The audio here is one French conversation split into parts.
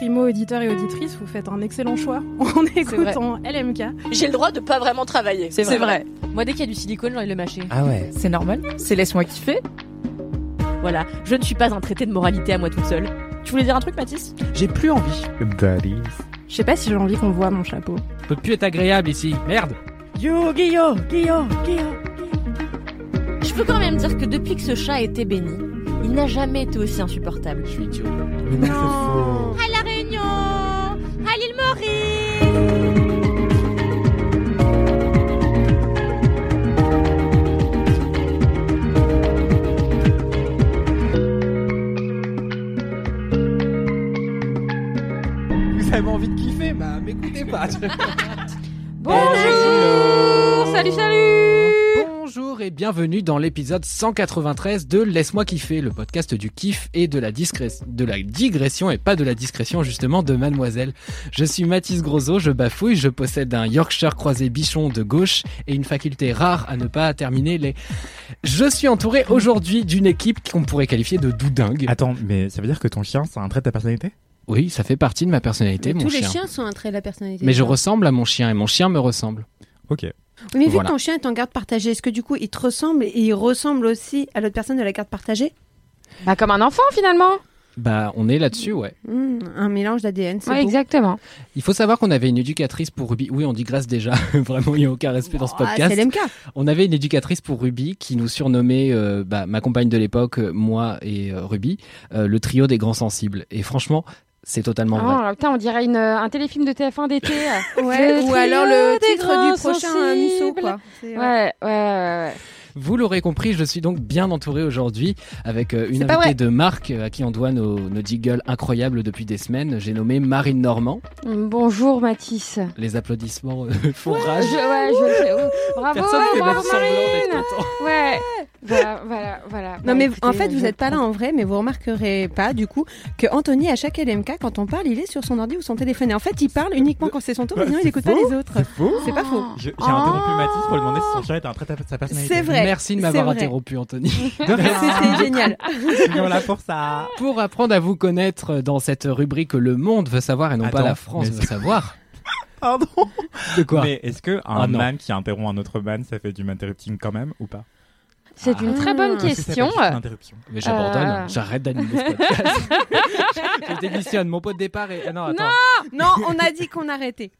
Primo auditeur et auditrice, vous faites un excellent choix en écoutant LMK. J'ai le droit de pas vraiment travailler. C'est vrai. Moi, dès qu'il y a du silicone, j'ai envie de le mâcher. Ah ouais. C'est normal. C'est laisse-moi kiffer. Voilà. Je ne suis pas un traité de moralité à moi toute seule. Tu voulais dire un truc, Mathis? J'ai plus envie. Daddy. Je sais pas si j'ai envie qu'on voit mon chapeau. Peut plus être agréable ici. Merde. Yo, Guillaume, Guillaume, Guillaume. Je peux quand même dire que depuis que ce chat a été béni, il n'a jamais été aussi insupportable. Je suis idiot. Mais non, c'est faux. À l'île Maurice Vous avez envie de kiffer Bah m'écoutez pas. Bonjour Salut, salut Bonjour et bienvenue dans l'épisode 193 de Laisse-moi kiffer, le podcast du kiff et de la, discré- de la digression et pas de la discrétion justement de Mademoiselle. Je suis Mathis Grosso, je bafouille, je possède un Yorkshire croisé bichon de gauche et une faculté rare à ne pas terminer les... Je suis entouré aujourd'hui d'une équipe qu'on pourrait qualifier de doudingue. Attends, mais ça veut dire que ton chien, c'est un trait de ta personnalité? Oui, ça fait partie de ma personnalité, mon Tous chien. les chiens sont un trait de la personnalité. Mais je ressemble à mon chien et mon chien me ressemble. Ok. Oui, mais vu Voilà. que ton chien est en garde partagée, est-ce que du coup il te ressemble et il ressemble aussi à l'autre personne de la garde partagée? Bah, comme un enfant finalement. Bah, on est là-dessus, ouais. Hmm, Un mélange d'ADN, c'est Ouais, exactement. Il faut savoir qu'on avait une éducatrice pour Ruby. Oui, on digresse déjà. Vraiment, il n'y a aucun respect dans ce Ah, podcast. c'est l'MK. on avait une éducatrice pour Ruby qui nous surnommait, euh, bah, ma compagne de l'époque, moi et euh, Ruby, euh, le trio des grands sensibles. Et franchement, c'est totalement vrai. Oh, putain, on dirait une, euh, un téléfilm de TF1 d'été. Ouais, Le ou alors le titre du prochain euh, Musso, quoi. Ouais, ouais, ouais, ouais. Vous l'aurez compris, je suis donc bien entouré aujourd'hui avec euh, une invitée vrai. de marque euh, à qui on doit nos, nos jiggles incroyables depuis des semaines. J'ai nommé Marine Normand. Bonjour Mathis. Les applaudissements euh, font rage. Je, ouais, je le fais. Oh, Bravo, Personne bravo semblant d'être Marine. content. Ouais. Voilà, voilà, voilà. Non Bah, mais écoutez, en fait vous n'êtes pas là en vrai mais vous remarquerez pas du coup que Anthony à chaque LMK quand on parle il est sur son ordi ou son téléphone et en fait il parle uniquement quand c'est son tour Bah, sinon il c'est écoute pas les autres. C'est faux C'est pas faux. J'ai interrompu Mathis pour lui demander si son chien était un trait de sa personnalité. C'est vrai. Merci de c'est m'avoir interrompu, Anthony. C'était génial. On est là pour ça. Pour apprendre à vous connaître dans cette rubrique Le monde veut savoir et non pas la France veut savoir. Pardon. De quoi Mais est-ce que un Ah, non. man qui interrompt un autre man, ça fait du interrupting quand même ou pas? C'est une très bonne Ah. Question. Mais j'abandonne, Euh. j'arrête d'animer ce podcast. je démissionne, mon pot de départ est... ah non, attends. Non on a dit qu'on arrêtait.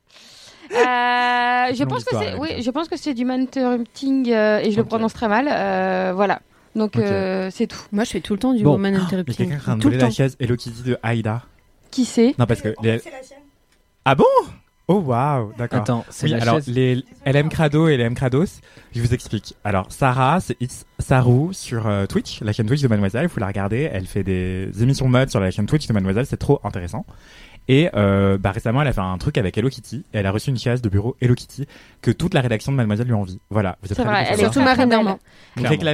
Euh, je pense que c'est, oui, je pense que c'est du interrupting euh, et je le prononce très mal. euh, voilà. Donc Ok. euh, c'est tout. Moi je fais tout le temps du Bon. a interrupting. quelqu'un qui est en train de Tout le la temps. chaise Hello Kitty de Aïda. Qui c'est? Non, parce que. les- Ah bon? Oh waouh, d'accord. Attends, c'est Oui, la alors chaise. les LM Crado et LM Crados, je vous explique. Alors Sarah, c'est It's Saru sur euh, Twitch, la chaîne Twitch de Mademoiselle, il faut la regarder. Elle fait des émissions mode sur la chaîne Twitch de Mademoiselle, c'est trop intéressant. Et euh, bah, récemment, elle a fait un truc avec Hello Kitty. Et elle a reçu une chaise de bureau Hello Kitty que toute la rédaction de Mademoiselle lui envie. Voilà, vous êtes C'est vrai, elle est. Surtout Marine. Normand.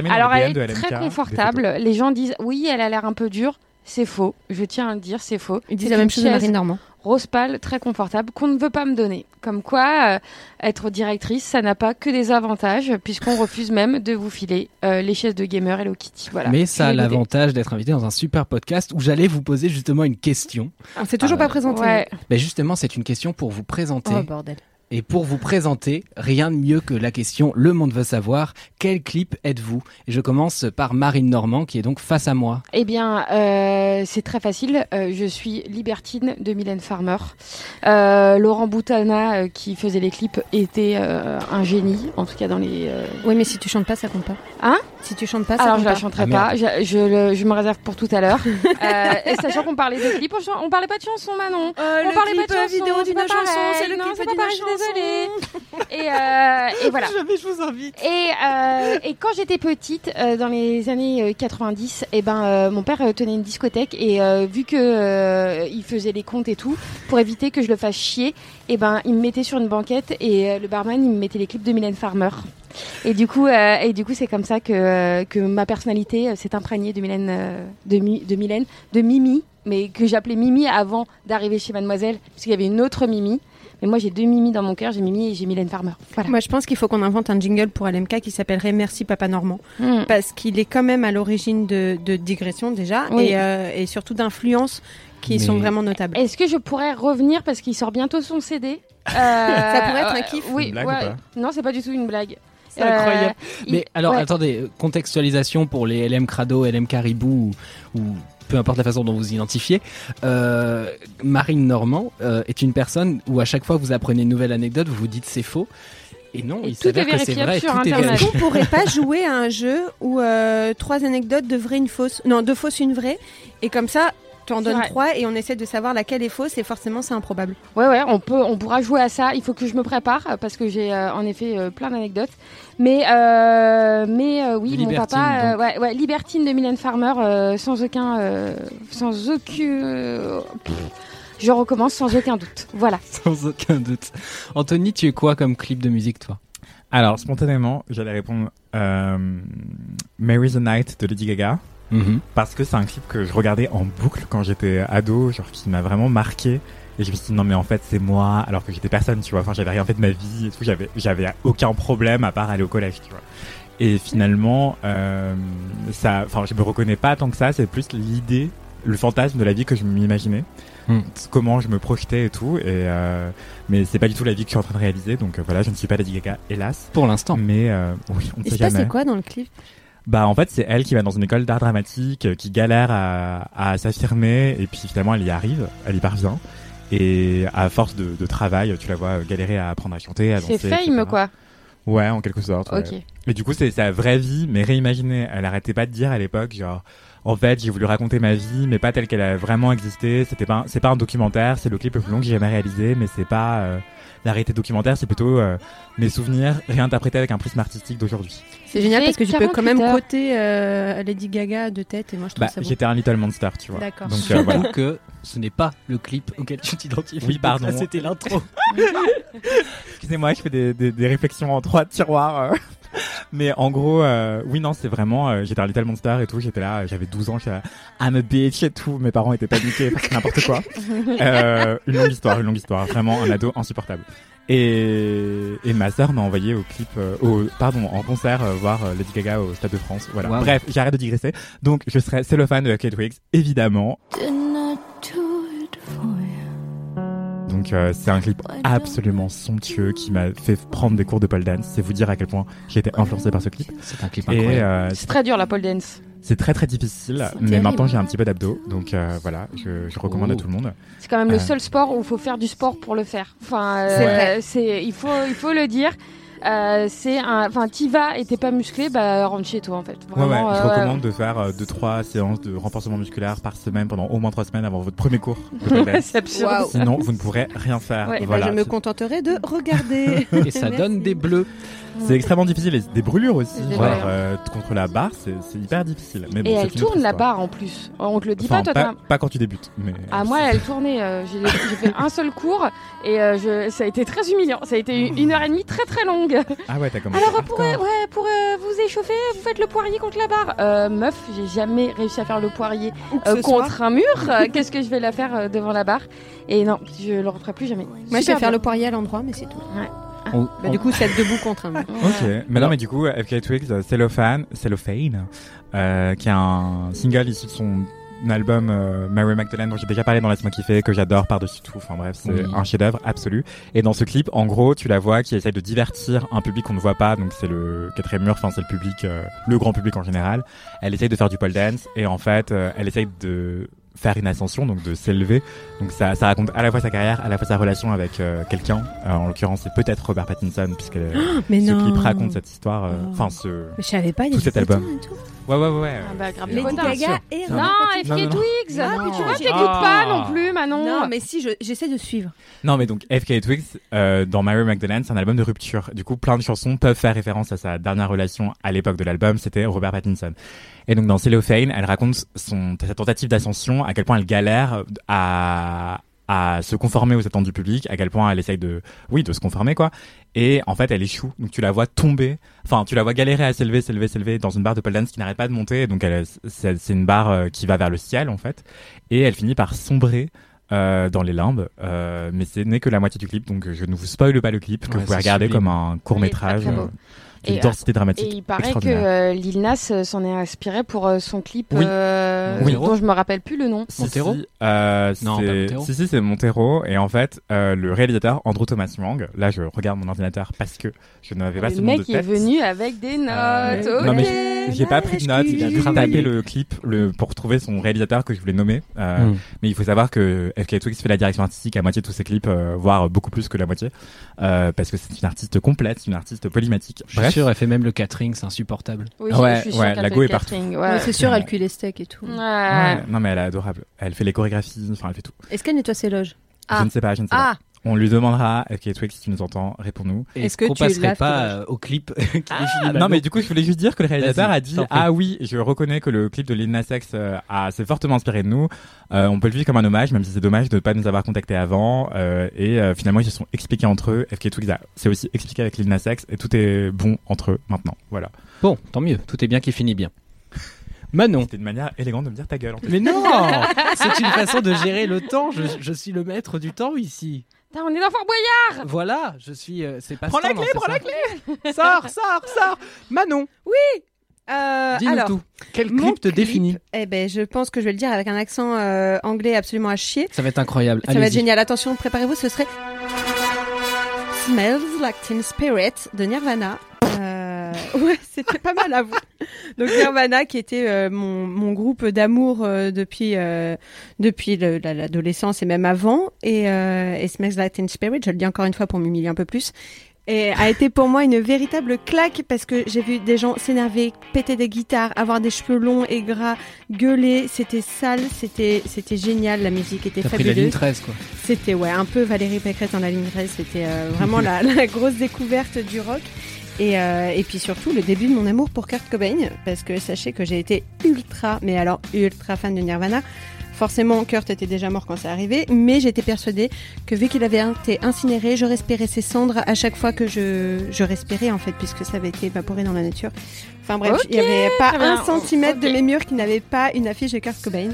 Alors elle est très confortable. Les gens disent oui, elle a l'air un peu dure. C'est faux. Je tiens à le dire, c'est faux. Ils disent C'est la même chose chaise Marine Normand. Rose pâle, très confortable, qu'on ne veut pas me donner. Comme quoi, euh, être directrice, ça n'a pas que des avantages, puisqu'on refuse même de vous filer euh, les chaises de gamer Hello Kitty. Voilà. Mais ça a l'avantage d'être invité dans un super podcast où j'allais vous poser justement une question. On s'est toujours Ah, pas présenté. Ouais. Ben justement, c'est une question pour vous présenter. Oh bordel. Et pour vous présenter, rien de mieux que la question Le monde veut savoir, quel clip êtes-vous? Et je commence par Marine Normand qui est donc face à moi. Eh bien, euh, c'est très facile. Euh, je suis Libertine de Mylène Farmer. Euh, Laurent Boutana, euh, qui faisait les clips, était euh, un génie, en tout cas dans les. euh, Oui mais si tu chantes pas ça compte pas. Hein? Si tu chantes pas ça Alors compte je la pas. chanterai Ah, pas, je, je, le- je me réserve pour tout à l'heure. euh, et sachant qu'on parlait de clips, on, on parlait pas de chansons, Manon. on parlait pas de chansons, vidéo d'une chanson, c'est le Non, clip d'une je chanson. désolée. Et, euh, et voilà. Jamais je vous invite. Et, euh, et quand j'étais petite, euh, dans les années euh, 90, eh ben, euh, mon père euh, tenait une discothèque et euh, vu que euh, il faisait les comptes et tout, pour éviter que je le fasse chier, eh ben, il me mettait sur une banquette et euh, le barman il me mettait les clips de Mylène Farmer. Et du coup, euh, c'est comme ça que euh, que ma personnalité euh, s'est imprégnée de Mylène, euh, de, de Mylène, de Mimi, mais que j'appelais Mimi avant d'arriver chez Mademoiselle, parce qu'il y avait une autre Mimi. Mais moi, j'ai deux Mimi dans mon cœur. J'ai Mimi et j'ai Mylène Farmer. Voilà. Moi, je pense qu'il faut qu'on invente un jingle pour LMK qui s'appellerait Merci Papa Normand. Mm. Parce qu'il est quand même à l'origine de, de digressions déjà Oui. et, euh, et surtout d'influences qui Mais- sont vraiment notables. Est-ce que je pourrais revenir parce qu'il sort bientôt son CD Euh, Ça pourrait être un kiff. Oui, Une blague ouais. ou pas? Non, c'est pas du tout une blague. C'est incroyable. Euh, il- Mais alors, ouais. attendez, contextualisation pour les LM Crado, LM Caribou ou, ou peu importe la façon dont vous identifiez. Euh, Marine Normand euh, est une personne où à chaque fois que vous apprenez une nouvelle anecdote, vous vous dites c'est faux. Et non, Et il tout s'avère est que c'est vrai. sur tout est Internet. Est-ce vérifié. qu'on pourrait pas jouer à un jeu où euh, trois anecdotes, deux vraies, une fausse Non, deux fausses, une vraie. Et comme ça, tu en donnes trois et on essaie de savoir laquelle est fausse et forcément c'est improbable. Ouais, ouais, on peut, on pourra jouer à ça. Il faut que je me prépare parce que j'ai euh, en effet euh, plein d'anecdotes. Mais, euh, mais euh, oui, mon Libertine, papa, euh, donc. ouais, ouais, libertine de Mylène Farmer, euh, sans aucun, euh, sans aucun, pff, je recommence sans aucun doute. Voilà. Sans aucun doute. Anthony, tu es quoi comme clip de musique, toi? Alors, spontanément, j'allais répondre euh, Mary the Night de Lady Gaga. Parce que c'est un clip que je regardais en boucle quand j'étais ado, genre qui m'a vraiment marqué. Et je me suis dit, non, mais en fait, c'est moi, alors que j'étais personne, tu vois. Enfin, j'avais rien fait de ma vie et tout. J'avais, j'avais aucun problème à part aller au collège, tu vois. Et finalement, euh, ça, enfin, je me reconnais pas tant que ça. C'est plus l'idée, le fantasme de la vie que je m'imaginais. Hmm. Comment je me projetais et tout. Et, euh, mais c'est pas du tout la vie que je suis en train de réaliser. Donc euh, voilà, je ne suis pas Lady Gaga, hélas. Pour l'instant. Mais euh, oui, on ne Il sait jamais. quoi dans le clip? Bah en fait c'est elle qui va dans une école d'art dramatique, euh, qui galère à, à s'affirmer et puis finalement elle y arrive, elle y parvient. Et à force de, de travail, tu la vois galérer à apprendre à chanter, à danser. C'est fame, etc. quoi. Ouais, en quelque sorte. ouais. Ok. Et du coup c'est sa vraie vie, mais réimaginée. Elle arrêtait pas de dire à l'époque genre. En fait, j'ai voulu raconter ma vie, mais pas telle qu'elle a vraiment existé. C'était pas, c'est pas un documentaire, c'est le clip le plus long que j'ai jamais réalisé, mais c'est pas euh, la réalité documentaire, c'est plutôt euh, mes souvenirs réinterprétés avec un prisme artistique d'aujourd'hui. C'est génial parce que tu peux quand 48 même côté euh, Lady Gaga de tête et moi je trouve Bah, ça beau. j'étais un little monster, tu vois. D'accord. Donc euh, voilà. que ce n'est pas le clip auquel tu t'identifies. Oui, pardon. C'était l'intro. Excusez-moi, je fais des, des, des réflexions en trois tiroirs. Mais en gros, euh, oui, non, c'est vraiment. euh, j'étais un Little Monster et tout. J'étais là, j'avais 12 ans, j'étais là, I'm a bitch et tout. Mes parents étaient paniqués parce que n'importe quoi. Euh, une longue histoire, une longue histoire. Vraiment un ado insupportable. Et, et ma sœur m'a envoyé au clip, euh, au, pardon, en concert euh, voir euh, Lady Gaga au Stade de France. Voilà. Wow. Bref, j'arrête de digresser. Donc, je serai cellophane de Kate Wiggs, évidemment. Donc euh, c'est un clip absolument somptueux qui m'a fait prendre des cours de pole dance. C'est vous dire à quel point j'ai été influencé par ce clip. C'est un clip incroyable. euh, C'est très dur la pole dance. c'est très très difficile, mais terrible. maintenant j'ai un petit peu d'abdos, donc euh, voilà, je, je recommande Oh. à tout le monde. C'est quand même le seul sport où il faut faire du sport pour le faire. Enfin, euh, c'est il faut il faut le dire. Euh, c'est un enfin t'y vas et t'es pas musclé bah rentre chez toi en fait. Ouais, ouais, je euh, recommande de faire 2-3 séances de renforcement musculaire par semaine pendant au moins 3 semaines avant votre premier cours c'est absurde. Sinon, vous ne pourrez rien faire. Ouais. Eh ben, voilà. je me contenterai de regarder. Et ça donne des bleus. C'est extrêmement difficile et des brûlures aussi. Des Genre, brûlures. euh, contre la barre, c'est hyper difficile. Mais bon, Et elle tourne la barre en plus. On te le dit Enfin, pas toi. pas, pas quand tu débutes. Mais Ah moi elle tournait. euh, J'ai fait un seul cours et euh, je, ça a été très humiliant. Ça a été une heure et demie très très longue. Ah ouais, t'as commencé. Alors pour, hardcore. ouais, pour euh, vous échauffer, vous faites le poirier contre la barre. Euh, meuf, j'ai jamais réussi à faire le poirier euh, contre un mur. Euh, Qu'est-ce que je vais la faire euh, devant la barre? Et non, je le referai plus jamais. Moi je vais faire bien. le poirier à l'endroit mais c'est tout. On- Bah, on- du coup c'est être debout contre un mur. Ok, mais non, mais du coup, FK Twigs, Cellophane, Cellophane, euh, qui est un single issu de son album euh, Mary Magdalene dont j'ai déjà parlé dans Laisse-moi kiffer, que j'adore par-dessus tout. Enfin bref, c'est Oui. un chef-d'œuvre absolu. Et dans ce clip, en gros, tu la vois qui essaye de divertir un public qu'on ne voit pas, donc c'est le quatrième mur, enfin c'est le public, euh, le grand public en général. Elle essaye de faire du pole dance et en fait, euh, elle essaye de faire une ascension, donc de s'élever. Donc ça, ça raconte à la fois sa carrière, à la fois sa relation avec euh, quelqu'un. Euh, en l'occurrence, c'est peut-être Robert Pattinson, puisque Mais ce non. clip raconte cette histoire. euh, Oh. Enfin, ce. Mais je savais pas il Tout cet album. photos et tout. Ouais, ouais, ouais. Ah bah grave Lady. Gaga et Non. FK. Twigs Ah, tu vois, t'écoutes Ah. pas non plus, Manon Non mais si je- j'essaie de suivre. Non, mais donc FK Twigs euh, dans Mary Magdalene, c'est un album de rupture. Du coup, plein de chansons peuvent faire référence à sa dernière relation à l'époque de l'album. C'était Robert Pattinson. Et donc dans Cellophane, elle raconte son sa tentative d'ascension, à quel point elle galère à à se conformer aux attentes du public, à quel point elle essaye de, oui, de se conformer quoi. Et en fait, elle échoue. Donc tu la vois tomber, enfin tu la vois galérer à s'élever, s'élever, s'élever dans une barre de pole dance qui n'arrête pas de monter. Donc elle, c'est c'est une barre euh, qui va vers le ciel en fait, et elle finit par sombrer. euh, dans les limbes, euh, mais ce n'est que la moitié du clip, donc je ne vous spoile pas le clip que Ouais, vous pouvez regarder sublime. comme un court métrage Et, densité Et dramatique. il paraît que euh, Lil Nas euh, s'en est inspiré pour euh, son clip Oui. euh, Oui. dont je me rappelle plus le nom. Si, Montero si, euh, Non, Montero. Si, si, c'est Montero. Et en fait, euh, le réalisateur Andrew Thomas Young, là, je regarde mon ordinateur parce que je n'avais pas Le ce nom de mec est venu avec des notes. Euh, ok. non, mais j'ai- pas pris de notes. J'ai juste travaillé. tapé le clip le, pour trouver son réalisateur que je voulais nommer. Euh, Hmm. Mais il faut savoir que FK Twigs fait la direction artistique à moitié de tous ses clips, euh, voire beaucoup plus que la moitié. Euh, parce que c'est une artiste complète, c'est une artiste polymatique. Je suis sûr, elle fait même le catering, c'est insupportable. Oui, Ouais, je suis sûre ouais, la go est partout. catering, Ouais, Ouais. c'est sûr, elle cuit les steaks et tout. Ouais. Ouais, non mais elle est adorable. Elle fait les chorégraphies, enfin elle fait tout. Est-ce qu'elle nettoie ses loges? Je ne sais pas, je ne sais pas. Ah, On lui demandera, FK Twigs, si tu nous entends, réponds-nous. Et Est-ce que qu'on tu passerait pas euh, au clip qui définit non Manon mais du coup je voulais juste dire que le réalisateur a dit ah oui je reconnais que le clip de Lil Nas X euh, a s'est fortement inspiré de nous Euh, on peut le vivre comme un hommage même si c'est dommage de ne pas nous avoir contacté avant euh, et euh, finalement ils se sont expliqués entre eux FK Twigs a- s'est aussi expliqué avec Lil Nas X et tout est bon entre eux maintenant voilà Bon, tant mieux, tout est bien qui finit bien. Manon. c'était une manière élégante de me dire ta gueule en fait. Mais non C'est une façon de gérer le temps. Je, je suis le maître du temps ici. Putain, on est dans Fort Boyard Voilà, je suis. euh, c'est pas Prends la Stan, clé, non, c'est prends la ça Sors, sors, sors Manon, euh, dis-nous alors, tout. Quel mon clip te clip, définit Eh ben, je pense que je vais le dire avec un accent euh, anglais absolument à chier. Ça va être incroyable. Ça va être Allez-y. génial. Attention, préparez-vous, ce serait Smells Like Teen Spirit de Nirvana. Euh, ouais, c'était pas mal à vous. Donc Nirvana, qui était euh, mon, mon groupe d'amour euh, depuis depuis le- la- l'adolescence et même avant. Et, et Smells Like Teen Spirit, je le dis encore une fois pour m'humilier un peu plus. Et a été pour moi une véritable claque parce que j'ai vu des gens s'énerver, péter des guitares, avoir des cheveux longs et gras, gueuler. C'était sale, c'était c'était génial. La musique était T'as pris la fabuleuse. ligne 13, quoi. C'était ouais un peu Valérie Pécresse dans la ligne 13, c'était euh, vraiment la, la grosse découverte du rock. Et, euh, et puis surtout le début de mon amour pour Kurt Cobain, parce que sachez que j'ai été ultra, mais alors ultra fan de Nirvana. Forcément, Kurt était déjà mort quand c'est arrivé, mais j'étais persuadée que vu qu'il avait été incinéré, je respirais ses cendres à chaque fois que je, je respirais en fait, puisque ça avait été évaporé dans la nature. Enfin bref, il n'y avait pas un centimètre de mes murs qui n'avait pas une affiche de Kurt Cobain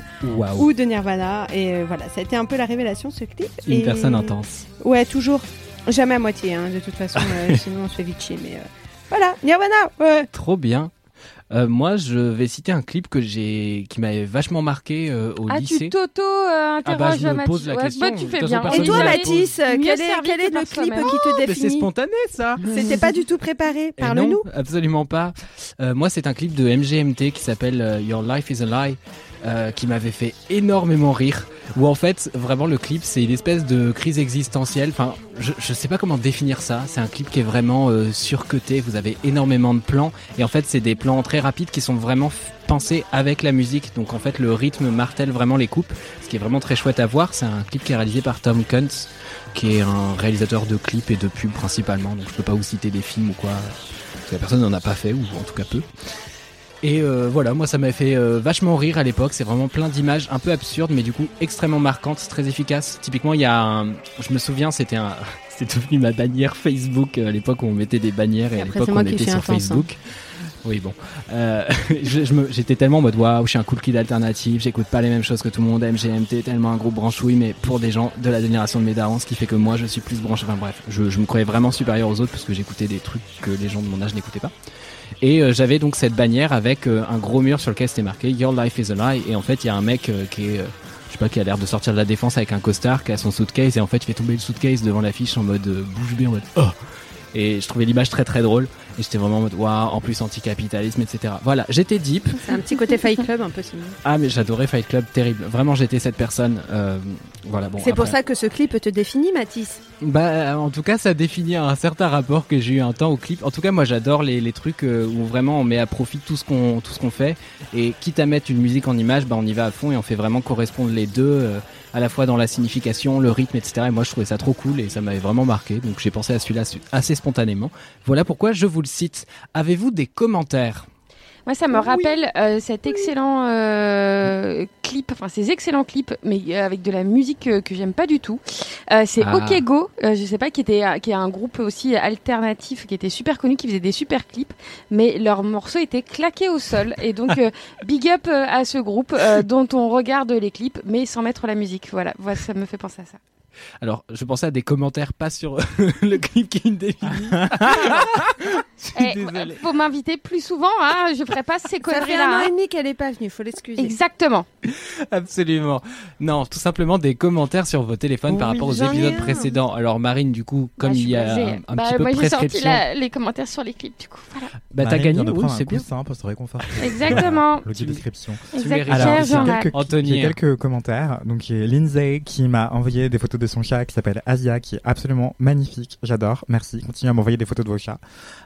ou de Nirvana. Et euh, voilà, ça a été un peu la révélation ce clip. Une Et- personne intense. Ouais, toujours. Jamais à moitié, hein, de toute façon, euh, sinon on se fait vite chier. Mais euh, voilà, Nirvana, ouais. Trop bien. Euh, moi, je vais citer un clip que j'ai, qui m'avait vachement marqué euh, au Ah, lycée. tu t'auto-interroges, Ah bah, je me Mathis. pose la Ouais, question. bah, tu fais bien. façon, Et toi, Mathis, quel est, quel le clip qui te Mais c'est définit spontané, ça C'était pas du tout préparé. Parle-nous. non, absolument pas. Euh, moi, c'est un clip de MGMT qui s'appelle euh, Your Life is a Lie, euh, qui m'avait fait énormément rire. Où en fait, vraiment, le clip, c'est une espèce de crise existentielle. Enfin, je, je sais pas comment définir ça. C'est un clip qui est vraiment euh, surcoté. Vous avez énormément de plans. Et en fait, c'est des plans très rapides qui sont vraiment pensés avec la musique. Donc en fait, le rythme martèle vraiment les coupes. Ce qui est vraiment très chouette à voir. C'est un clip qui est réalisé par Tom Kuntz, qui est un réalisateur de clips et de pubs principalement. Donc je peux pas vous citer des films ou quoi. Parce que la personne n'en a pas fait, ou en tout cas peu. Et euh, voilà, moi ça m'a fait euh, vachement rire à l'époque. C'est vraiment plein d'images un peu absurdes, mais du coup extrêmement marquantes, très efficaces. Typiquement, il y a un... Je me souviens, c'était un... C'était devenu ma bannière Facebook euh, à l'époque où on mettait des bannières et, Et à l'époque on était sur intense, hein. Facebook. Oui, bon. Euh, je- je me- J'étais tellement en mode waouh, je suis un cool kid alternatif, j'écoute pas les mêmes choses que tout le monde, MGMT, tellement un groupe branchouille, mais pour des gens de la génération de mes darons, ce qui fait que moi je suis plus branché. Enfin bref, je, je me croyais vraiment supérieur aux autres parce que j'écoutais des trucs que les gens de mon âge n'écoutaient pas. Et euh, j'avais donc cette bannière avec euh, un gros mur sur lequel c'était marqué Your Life is a Lie. Et en fait, il y a un mec euh, qui est, je sais pas, qui a l'air de sortir de la défense avec un costard, qui a son suitcase, et en fait, il fait tomber le suitcase devant l'affiche en mode bouche bée, en mode oh. Et je trouvais l'image très très drôle. Et j'étais vraiment en mode waouh, en plus anticapitalisme, etc. Voilà, j'étais deep. C'est un petit côté Fight Club un peu sinon. Ah, mais j'adorais Fight Club, terrible. Vraiment, j'étais cette personne. Euh, voilà, bon. C'est pour ça que ce clip te définit, Mathis. bah, en tout cas, ça définit un certain rapport que j'ai eu un temps au clip. En tout cas, moi, j'adore les, les trucs euh, où vraiment on met à profit tout ce qu'on tout ce qu'on fait et quitte à mettre une musique en image, bah on y va à fond et on fait vraiment correspondre les deux, euh, à la fois dans la signification, le rythme, etc. Et moi, je trouvais ça trop cool et ça m'avait vraiment marqué. Donc, j'ai pensé à celui-là assez spontanément. Voilà pourquoi je vous le cite. Avez-vous des commentaires? Moi, ça me Oui. rappelle euh, cet excellent euh, clip, enfin ces excellents clips, mais euh, avec de la musique euh, que j'aime pas du tout. Euh, c'est Ah. OK Go, euh, je sais pas, qui était qui est un groupe aussi alternatif, qui était super connu, qui faisait des super clips, mais leurs morceaux étaient claqués au sol. Et donc euh, big up à ce groupe euh, dont on regarde les clips, mais sans mettre la musique. Voilà, voilà, ça me fait penser à ça. Alors, je pensais à des commentaires, pas sur le clip qui me définit. Désolé. faut m'inviter plus souvent, hein, je ferai pas ces Ça fait un an et demi qu'elle est pas venue, faut l'excuser. Exactement. Absolument. Non, tout simplement des commentaires sur vos téléphones par rapport aux épisodes précédents. Alors Marine, du coup, comme Bah, je il y a un, un Bah, petit peu moi, de j'ai sorti prescription, la- les commentaires sur les clips, du coup. Voilà. bah t'as gagné, oui, c'est bien. coussin pour se réconforter. Exactement. L'outil Tu- description. mérites. Exactement. Alors, j'ai quelques, Anthony. quelques commentaires. Donc, il y a Lindsay qui m'a envoyé des photos de son chat qui s'appelle Asia, qui est absolument magnifique. J'adore. Merci. Continuez à m'envoyer des photos de vos chats.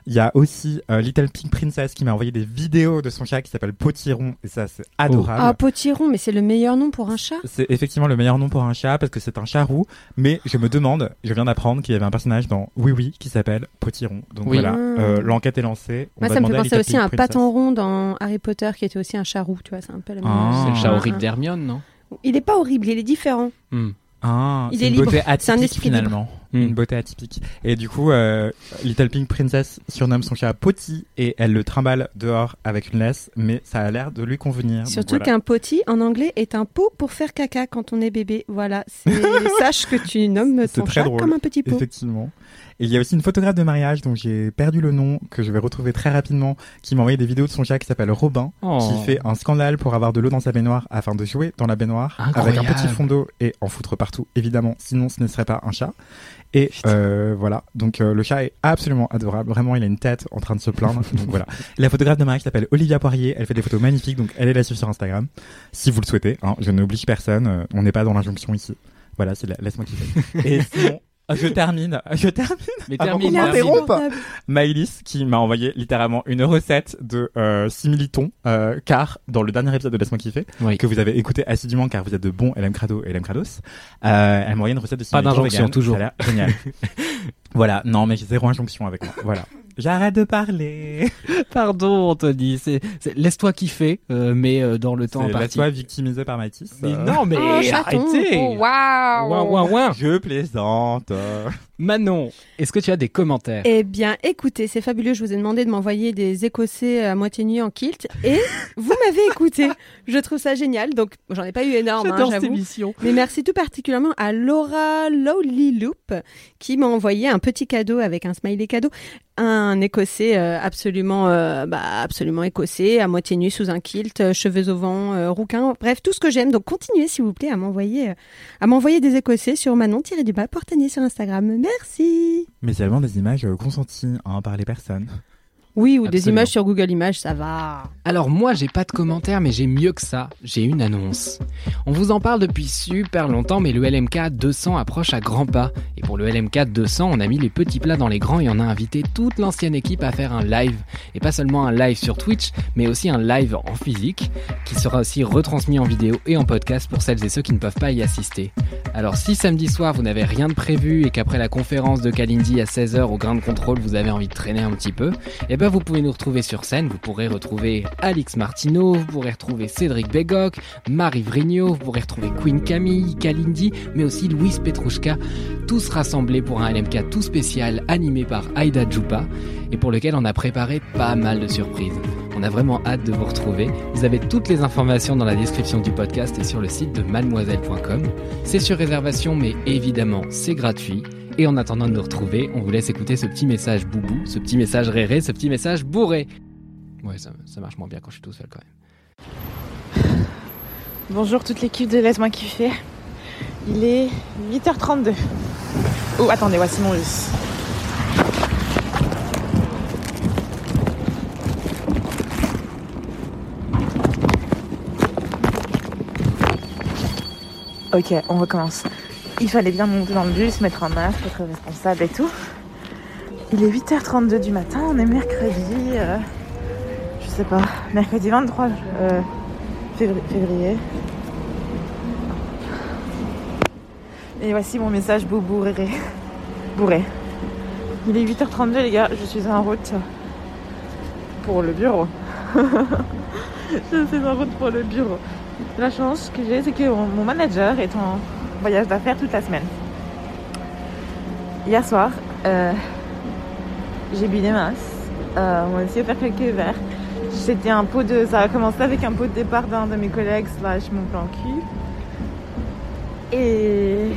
Il y a aussi euh, Little Pink Princess qui m'a envoyé des vidéos de son chat qui s'appelle Potiron. Et ça, c'est adorable. Ah, potiron, mais c'est le meilleur nom pour un chat. C'est effectivement le meilleur nom pour un chat parce que c'est un chat roux. Mais je me demande, je viens d'apprendre qu'il y avait un personnage dans Oui Oui qui s'appelle Potiron. Donc Oui. voilà, Ah. euh, l'enquête est lancée. On Moi, va ça me fait à penser aussi à un Princess. paton rond dans Harry Potter qui était aussi un chat roux, tu vois, c'est un peu la même Ah. C'est le chat Ah, horrible d'Hermione, non? Il est pas horrible, il est différent. Hmm. Ah, Il c'est est une libre. beauté C'est un atypique esprit finalement. Hmm. Une beauté atypique. Et du coup, euh, Little Pink Princess surnomme son chat Potty et elle le trimballe dehors avec une laisse, mais ça a l'air de lui convenir. Surtout voilà. qu'un potty en anglais est un pot pour faire caca quand on est bébé. Voilà, sache que tu nommes ton très chat drôle. comme un petit pot. Effectivement. Et il y a aussi une photographe de mariage dont j'ai perdu le nom, que je vais retrouver très rapidement, qui m'a envoyé des vidéos de son chat qui s'appelle Robin, Oh. qui fait un scandale pour avoir de l'eau dans sa baignoire afin de jouer dans la baignoire Incroyable. avec un petit fond d'eau et en foutre partout, évidemment, sinon ce ne serait pas un chat. Et euh, voilà, donc euh, le chat est absolument adorable, vraiment il a une tête en train de se plaindre, donc voilà. La photographe de mariage s'appelle Olivia Poirier, elle fait des photos magnifiques, donc elle est là sur Instagram, si vous le souhaitez, hein, je n'oblige personne, euh, on n'est pas dans l'injonction ici. Voilà, c'est la- laisse-moi kiffer. Et sinon, je termine, je termine. Mais Avant termine, qu'on m'interrompe. Maëlys qui m'a envoyé littéralement une recette de euh, simili-thon, euh, car dans le dernier épisode de Laisse-moi kiffer, Oui. que vous avez écouté assidûment car vous êtes de bons LM Crado et LM Crados, euh, elle m'a envoyé une recette de Pas simili-thon d'injonction, toujours. Ça a l'air génial. voilà, non mais j'ai zéro injonction avec moi. Voilà. J'arrête de parler. Pardon, Anthony. C'est, c'est- laisse-toi kiffer, euh, mais euh, dans le temps imparti. laisse-toi victimisé par Mathis. Mais Euh, non, mais Oh, arrêtez. Oh, ouin, ouin. Je plaisante. Manon, est-ce que tu as des commentaires? Eh bien, écoutez, c'est fabuleux. Je vous ai demandé de m'envoyer des Écossais à moitié nus en kilt et vous m'avez écouté. Je trouve ça génial. Donc, j'en ai pas eu énorme, hein, J'adore cette j'avoue. émission. Mais merci tout particulièrement à Laura Lowly Loop qui m'a envoyé un petit cadeau avec un smiley cadeau. Un écossais euh, absolument, euh, bah, absolument écossais, à moitié nu sous un kilt, euh, cheveux au vent, rouquin, bref, tout ce que j'aime. Donc continuez s'il vous plaît à m'envoyer, des écossais sur Manon-du-bas Portanier sur Instagram. Merci. Mais c'est vraiment des images consenties hein, par les personnes. Oui, ou des images sur Google Images, ça va. Alors moi, j'ai pas de commentaires, mais j'ai mieux que ça. J'ai une annonce. On vous en parle depuis super longtemps, mais le LMK 200 approche à grands pas. Et pour le LMK 200, on a mis les petits plats dans les grands et on a invité toute l'ancienne équipe à faire un live. Et pas seulement un live sur Twitch, mais aussi un live en physique, qui sera aussi retransmis en vidéo et en podcast pour celles et ceux qui ne peuvent pas y assister. Alors si samedi soir vous n'avez rien de prévu et qu'après la conférence de Kalindi à 16h au grain de contrôle vous avez envie de traîner un petit peu, eh ben vous pouvez nous retrouver sur scène, vous pourrez retrouver Alix Martineau, vous pourrez retrouver Cédric Begok, Marie Vrigno, vous pourrez retrouver Queen Camille, Kalindi, mais aussi Louise Petrouchka, tous rassemblés pour un LMK tout spécial animé par Aïda Djoupa et pour lequel on a préparé pas mal de surprises. On a vraiment hâte de vous retrouver. Vous avez toutes les informations dans la description du podcast et sur le site de mademoiselle.com. C'est sur réservation, mais évidemment, c'est gratuit. Et en attendant de nous retrouver, on vous laisse écouter ce petit message boubou, ce petit message réré, ce petit message bourré. Ouais, ça, marche moins bien quand je suis tout seul quand même. Bonjour toute l'équipe de Laisse-moi kiffer. Il est 8h32. Oh, attendez, voici mon bus. Ok, on recommence. Il fallait bien monter dans le bus, mettre un masque, être responsable et tout. Il est 8h32 du matin, on est mercredi, euh, je sais pas, mercredi 23 euh, février. Et voici mon message boubou réré. Bourré. Il est 8h32 les gars, je suis en route pour le bureau. je suis en route pour le bureau. La chance que j'ai, c'est que mon manager est en voyage d'affaires toute la semaine. Hier soir, euh, j'ai bu des masses. Euh, on a de faire quelques verres. C'était un pot de. Ça a commencé avec un pot de départ d'un de mes collègues slash mon plan cul. Et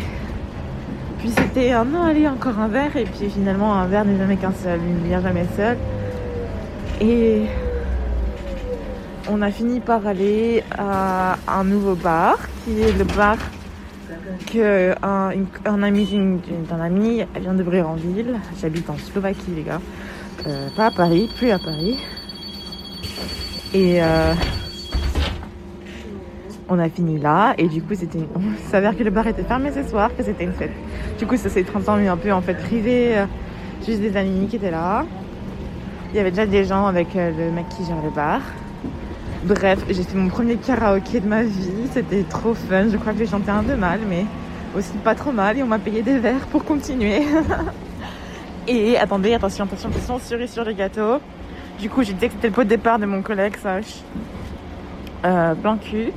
puis c'était un non, allez, encore un verre. Et puis finalement, un verre n'est jamais qu'un seul, une bière jamais seule. Et on a fini par aller à un nouveau bar, qui est le bar que un, une- un ami d'un ami vient d'ouvrir en ville. J'habite en Slovaquie, les gars. Euh, pas à Paris, plus à Paris. Et euh, on a fini là. Et du coup, c'était. s'avère que le bar était fermé ce soir, que c'était une fête. Du coup, ça s'est transformé un peu en fête privée. euh, Juste des amis qui étaient là. Il y avait déjà des gens avec le mec qui gère le bar. Bref, j'ai fait mon premier karaoké de ma vie. C'était trop fun. Je crois que j'ai chanté un peu mal, mais aussi pas trop mal. Et on m'a payé des verres pour continuer. et attendez, attention, attention, attention, cerise sur les gâteaux. Du coup, j'ai dit que c'était le pot de départ de mon collègue, Sach. Euh, blanc cul.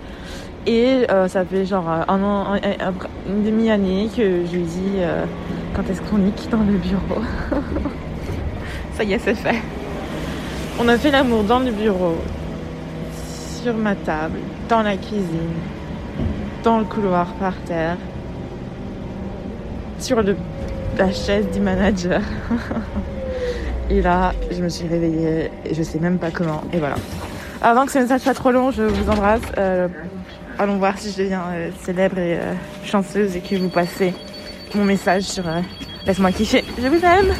Et euh, ça fait genre euh, un an, un- un- un- une demi-année que je lui dis euh, quand est-ce qu'on nique dans le bureau? ça y est, c'est fait. On a fait l'amour dans le bureau, sur ma table, dans la cuisine, dans le couloir par terre, sur la chaise du manager. et là, je me suis réveillée et je sais même pas comment. Et voilà. Avant que ce message soit trop long, je vous embrasse. Euh, allons voir si je deviens euh, célèbre et euh, chanceuse et que vous passez mon message sur Laisse-moi kiffer. Je vous aime.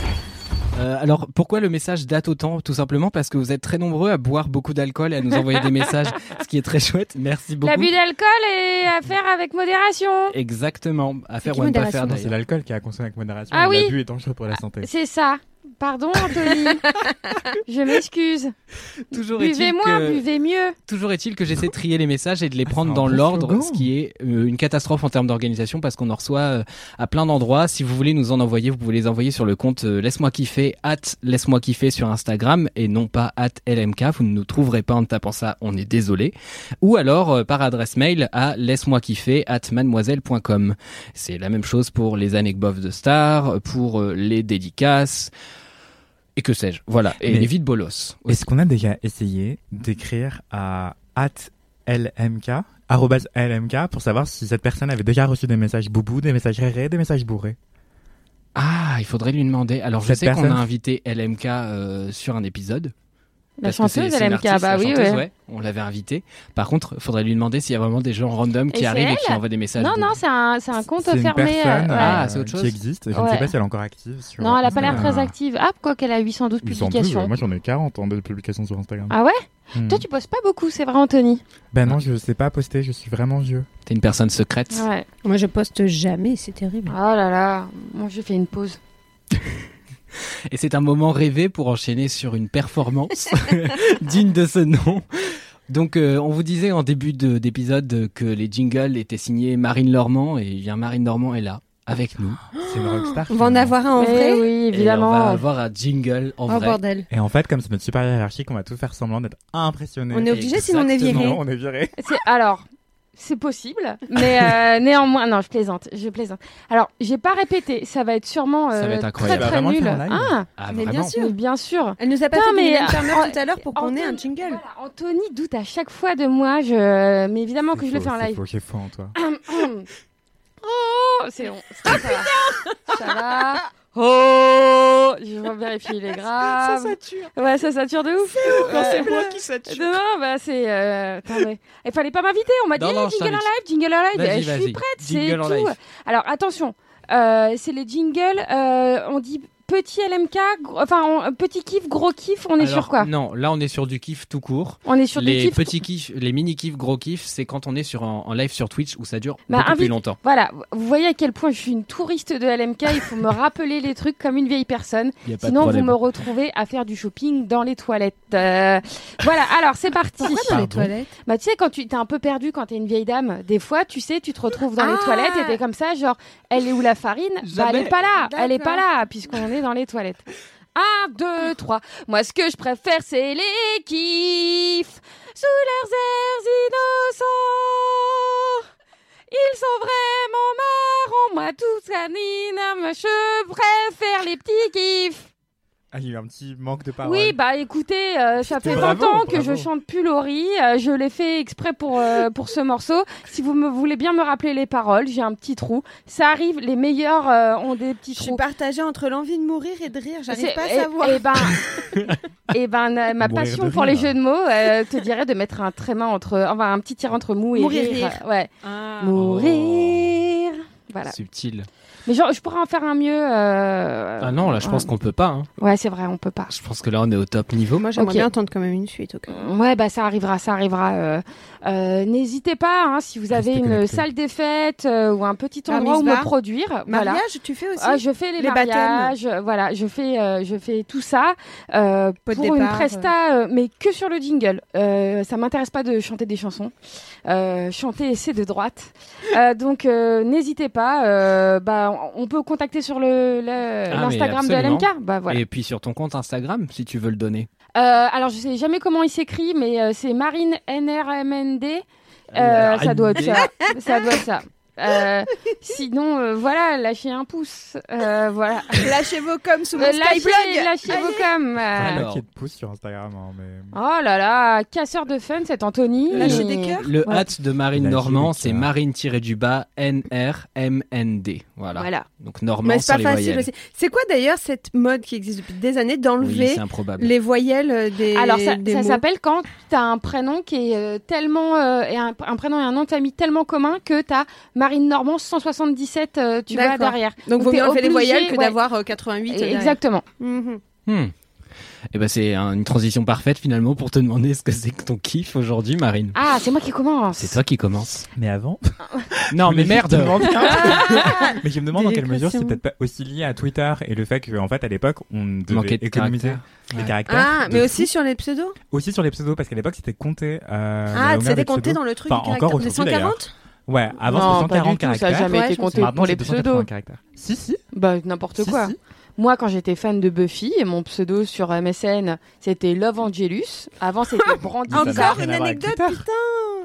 Euh, alors pourquoi le message date autant Tout simplement parce que vous êtes très nombreux à boire beaucoup d'alcool et à nous envoyer des messages, ce qui est très chouette. Merci beaucoup. L'abus d'alcool est à faire avec modération. Exactement. À faire qui ou à ne pas modération faire Non, c'est l'alcool qui a consommé avec modération. Ah et oui. L'abus est dangereux pour la santé. C'est ça. Pardon, Anthony. je m'excuse. Toujours Buvez est-il moins, que... buvez mieux. Toujours est-il que j'essaie de trier les messages et de les prendre c'est un dans l'ordre, ce qui est euh, une catastrophe en termes d'organisation parce qu'on en reçoit euh, à plein d'endroits. Si vous voulez nous en envoyer, vous pouvez les envoyer sur le compte euh, laisse-moi kiffer at laisse-moi kiffer sur Instagram et non pas at LMK. Vous ne nous trouverez pas en tapant ça, on est désolé. Ou alors euh, par adresse mail à laisse-moi kiffer at mademoiselle.com. C'est la même chose pour les anecdotes de stars, pour euh, les dédicaces. Et que sais-je, voilà. Et les vides bolos. Est-ce qu'on a déjà essayé d'écrire à lmk lmk pour savoir si cette personne avait déjà reçu des messages boubou, des messages rérés, des messages bourrés? Ah, il faudrait lui demander. Alors, je Cette sais qu'on a invité LMK euh, sur un épisode. La Parce que c'est- chanteuse c'est une LMK, artiste, bah la oui, chanteuse, ouais. On l'avait invitée. Par contre, il faudrait lui demander s'il y a vraiment des gens random qui Et arrivent et qui envoient des messages. Non, non, c'est un, c'est un compte C'est une fermé. euh, personne ouais. Ah, euh, c'est autre chose qui existe. Je ne Ouais. sais pas si elle est encore active. Sur Non, elle a pas l'air très active. Ah, quoi qu'elle a 812 Il semble, publications. euh, Moi, j'en ai 40 en de publications sur Instagram. Ah ouais? Hmm. Toi, tu postes pas beaucoup, c'est vrai, Anthony? Ben non, je sais pas poster, je suis vraiment vieux. T'es une personne secrète? Ouais. Moi, je poste jamais, c'est terrible. Oh là là. Moi, je fais une pause. Et c'est un moment rêvé pour enchaîner sur une performance digne de ce nom. Donc, euh, on vous disait en début de- d'épisode que les jingles étaient signés Marine Normand et bien Marine Normand est là avec nous. C'est une rockstar. On va en avoir un en Mais vrai? oui, Et on va évidemment. avoir un jingle en Oh vrai. bordel. Et en fait, comme c'est notre supérieur hiérarchique, on va tout faire semblant d'être impressionné. On est obligé sinon on est viré. On est viré. C'est alors. C'est possible, mais euh, néanmoins, non, je plaisante, je plaisante. Alors, j'ai pas répété, ça va être sûrement Ça euh, va être très incroyable. très le nul. Ah, Ah, Mais bien sûr. mais bien sûr. Elle nous a pas Non, fait mais, euh, tout à l'heure pour qu'on ait un Anthony- jingle. Voilà, Anthony doute à chaque fois de moi, je... mais évidemment que C'est je le fais en c'est live. J'ai faux en toi. oh, c'est bon. Ça, ça va. Ça va. Oh, je vais vérifier les graves. sature. Ouais, ça sature de ouf. Quand c'est Ouais. moi qui sature. Non, bah c'est. Euh... attends, mais- Il fallait pas m'inviter. On m'a dit Non, jingle en live, jingle en live. Eh, je suis prête, c'est tout. Alors attention, euh, c'est les jingles. euh, on dit petit LMK, gros- enfin on- petit kiff, gros kiff. On est Alors, sur quoi Non, là on est sur du kiff tout court. On est sur du les kiff. petits kiffs, les mini kiffs, gros kiffs, c'est quand on est sur en, en live sur Twitch où ça dure Bah, beaucoup plus longtemps. Voilà, vous voyez à quel point je suis une touriste de LMK. Il faut me rappeler les trucs comme une vieille personne. Sinon, vous me retrouvez à faire du shopping dans les toilettes. Euh, voilà, alors c'est parti. Pourquoi dans les Pardon toilettes? Bah tu sais quand tu t'es un peu perdu quand t'es une vieille dame, des fois tu sais tu te retrouves dans les Ah toilettes et t'es comme ça genre elle est où la farine? Bah elle est pas là, elle est pas là puisqu'on est les toilettes. Un, deux, trois. Moi, ce que je préfère, c'est les kiffs. Sous leurs airs innocents. Ils sont vraiment marrants. Moi, tout ça, Nina, je préfère les petits kiffs. Ah, il y a eu un petit manque de parole. Oui, bah écoutez, euh, ça fait 20 Bravo, ans que bravo. je chante plus Laurie. euh, je l'ai fait exprès pour, euh, pour ce morceau. Si vous me voulez bien me rappeler les paroles, j'ai un petit trou. Ça arrive, les meilleurs euh, ont des petits Je suis trous. partagée entre l'envie de mourir et de rire. J'arrive pas à et- savoir. Et, ben, et ben, euh, ma Mourir passion pour les jeux de mots euh, te dirait de mettre un tréma entre, enfin un petit tir entre mou et Mourir, rire. rire. Ouais, Ah. mourir. Voilà. Subtil. Mais genre, je pourrais en faire un mieux. euh, Ah non, là, je pense qu'on peut pas. hein. Ouais, c'est vrai, on peut pas. Je pense que là, on est au top niveau. Moi, j'aimerais bien entendre quand même une suite. où. Ouais, bah ça arrivera, ça arrivera. euh, euh, N'hésitez pas, hein, si vous avez une salle des fêtes euh, ou un petit endroit où me produire. voilà. Mariage, tu fais aussi Ah, je fais les, Les mariages, voilà, je fais, euh, je fais tout ça euh, pour une départ, presta, euh, mais que sur le jingle. Euh, ça m'intéresse pas de chanter des chansons. Euh, chanter, c'est de droite. Euh, donc, euh, n'hésitez pas. euh, bah, on peut contacter sur le le- Ah, l'Instagram de absolument. LMK. Bah voilà. Et puis sur ton compte Instagram, si tu veux le donner. Euh, alors, je sais jamais comment il s'écrit, mais euh, c'est Marine NRMND. Euh, ça doit être ça. ça doit être ça. Euh, sinon, euh, voilà, lâchez un pouce. Euh, voilà. Lâchez vos coms sous mon Euh, lâchez, Skyblog. lâchez vos coms. euh. Qui de pouce sur Instagram, hein, mais. Oh là là, casseur de fun, cet Anthony. Lâchez des cœurs. Le Ouais. hâte de Marine Normand, c'est. Marine-du-bas N-R-M-N-D. Voilà. Voilà. Donc Normand Mais c'est sans pas les facile voyelles. aussi. C'est quoi d'ailleurs cette mode qui existe depuis des années d'enlever c'est les voyelles des Alors ça, s'appelle quand tu as un prénom qui est euh, tellement euh, et un, un prénom et un nom de famille tellement commun que tu as Marine Normand 177 euh, tu vois D'accord. derrière. Donc, vaut t'es mieux enlever les obligé, voyelles que ouais. d'avoir euh, 88. derrière. Exactement. Mhm. Hmm. Eh ben c'est un- une transition parfaite finalement pour te demander ce que c'est que ton kiff aujourd'hui, Marine. Ah, c'est moi qui commence. C'est toi qui commence. Mais avant. Non mais merde. mais je me demande dans quelle mesure c'est peut-être pas aussi lié à Twitter et le fait qu'en fait à l'époque on devait Manquait de économiser caractère. les Ouais. caractères. Ah, mais fou. aussi sur les pseudos aussi sur les pseudos parce qu'à l'époque c'était compté. Euh, Ah, c'était compté pseudos. dans le truc Enfin, du encore caractère. Les aujourd'hui, d'ailleurs. 140 Ouais, avant non, c'était pas 140 du tout, ça caractères. a jamais Ouais, été compté pour les c'est 280 pseudos. caractères. Si si. Bah n'importe Si, quoi. si. Moi, quand j'étais fan de Buffy, et mon pseudo sur MSN, c'était Love Angelus. Avant, c'était Brandy. Ça n'a Encore une anecdote, putain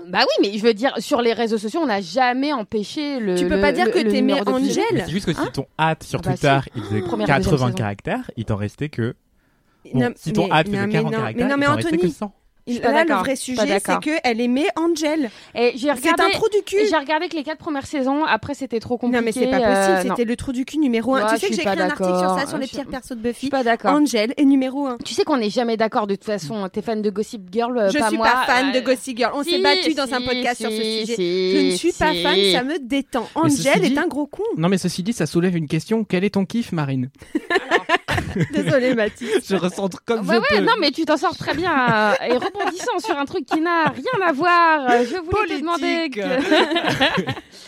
Bah oui, mais je veux dire, sur les réseaux sociaux, on n'a jamais empêché le. Tu peux le- pas dire le- que t'aimais Mais C'est juste que si Hein ton hâte sur Bah, Twitter si. il faisait Première, deuxième 80 saison. caractères, il t'en restait que. Bon, Non, si ton hâte faisait mais 40 non, caractères, mais non, mais il t'en restait que Anthony, 100. Je suis pas Là, le vrai je sujet, c'est qu'elle aimait Angel. Et j'ai C'est un trou du cul. J'ai regardé que les quatre premières saisons. Après, c'était trop compliqué. Non, mais c'est pas possible, euh, c'était le trou du cul numéro 1. Ouais, tu je sais que j'ai écrit un article sur ça, sur les Je- pires persos de Je Buffy. suis pas d'accord. Angel est numéro 1. Tu sais qu'on n'est jamais d'accord de toute façon. T'es fan de Gossip Girl, euh, Je pas suis moi. pas fan de Euh, Gossip Girl. On si, s'est battu dans un si, podcast sur ce sujet. si, Je ne suis pas fan, ça me détend. Angel dit- est un gros con. Non mais ceci dit, ça soulève une question. Quel est ton kiff, Marine? Désolée, Mathis. Je ressens comme Ouais, je ouais, peux. non, mais tu t'en sors très bien. euh, et rebondissant sur un truc qui n'a rien à voir, je voulais te demander que...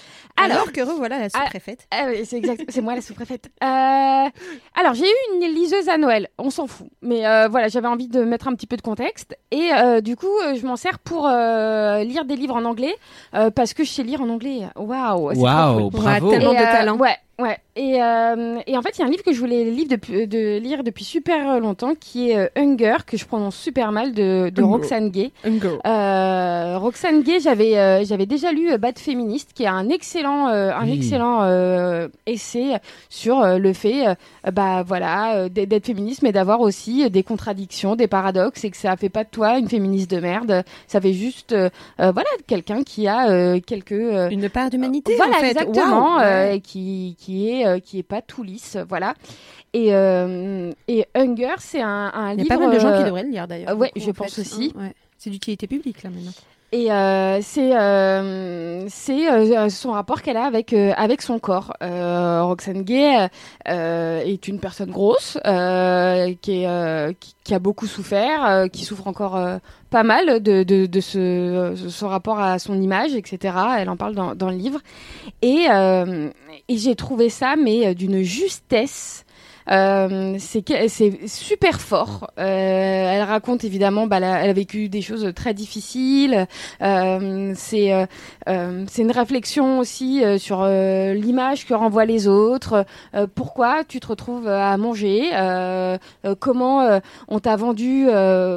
Alors que revoilà la sous-préfète. Ah oui, c'est exact, c'est moi la sous-préfète. Euh, alors j'ai eu une liseuse à Noël, on s'en fout, mais euh, voilà, j'avais envie de mettre un petit peu de contexte et euh, du coup je m'en sers pour euh, lire des livres en anglais euh, parce que je sais lire en anglais. Waouh, Waouh, cool. bravo. Ouais, tellement- Et, de euh, talent. Ouais, ouais. Et, euh, et en fait, il y a un livre que je voulais lire depuis, de lire depuis super longtemps qui est euh, Hunger, que je prononce super mal, de, de. Roxane Gay. Hunger. Euh, Roxane Gay, j'avais euh, j'avais déjà lu euh, Bad Féministe, qui est un excellent euh, un Oui. excellent euh, essai sur euh, le fait, euh, bah voilà, euh, d'être féministe, mais d'avoir aussi euh, des contradictions, des paradoxes, et que ça fait pas de toi une féministe de merde. Ça fait juste, euh, euh, voilà, quelqu'un qui a euh, quelques euh, Une part d'humanité, voilà, en fait. exactement, euh, ouais. et qui, qui est euh, qui est pas tout lisse, voilà. Et euh, et Hunger, c'est un, un Il y a livre. pas mal de gens qui euh, devraient le lire, d'ailleurs. ouais, je en pense fait. aussi. Ouais. C'est d'utilité publique, là, maintenant. Et euh, c'est euh, euh, son rapport qu'elle a avec euh, avec son corps. Euh, Roxane Gay euh, est une personne grosse qui, est, qui, qui a beaucoup souffert, qui souffre encore pas mal de de, de ce son rapport à son image, etc. Elle en parle dans, dans le livre. Et et j'ai trouvé ça mais d'une justesse. Euh, c'est super fort. Euh, elle raconte évidemment, bah, elle a, elle a vécu des choses très difficiles. Euh, c'est euh, euh, c'est une réflexion aussi euh, sur l'image que renvoient les autres. Pourquoi tu te retrouves à manger? Comment on t'a vendu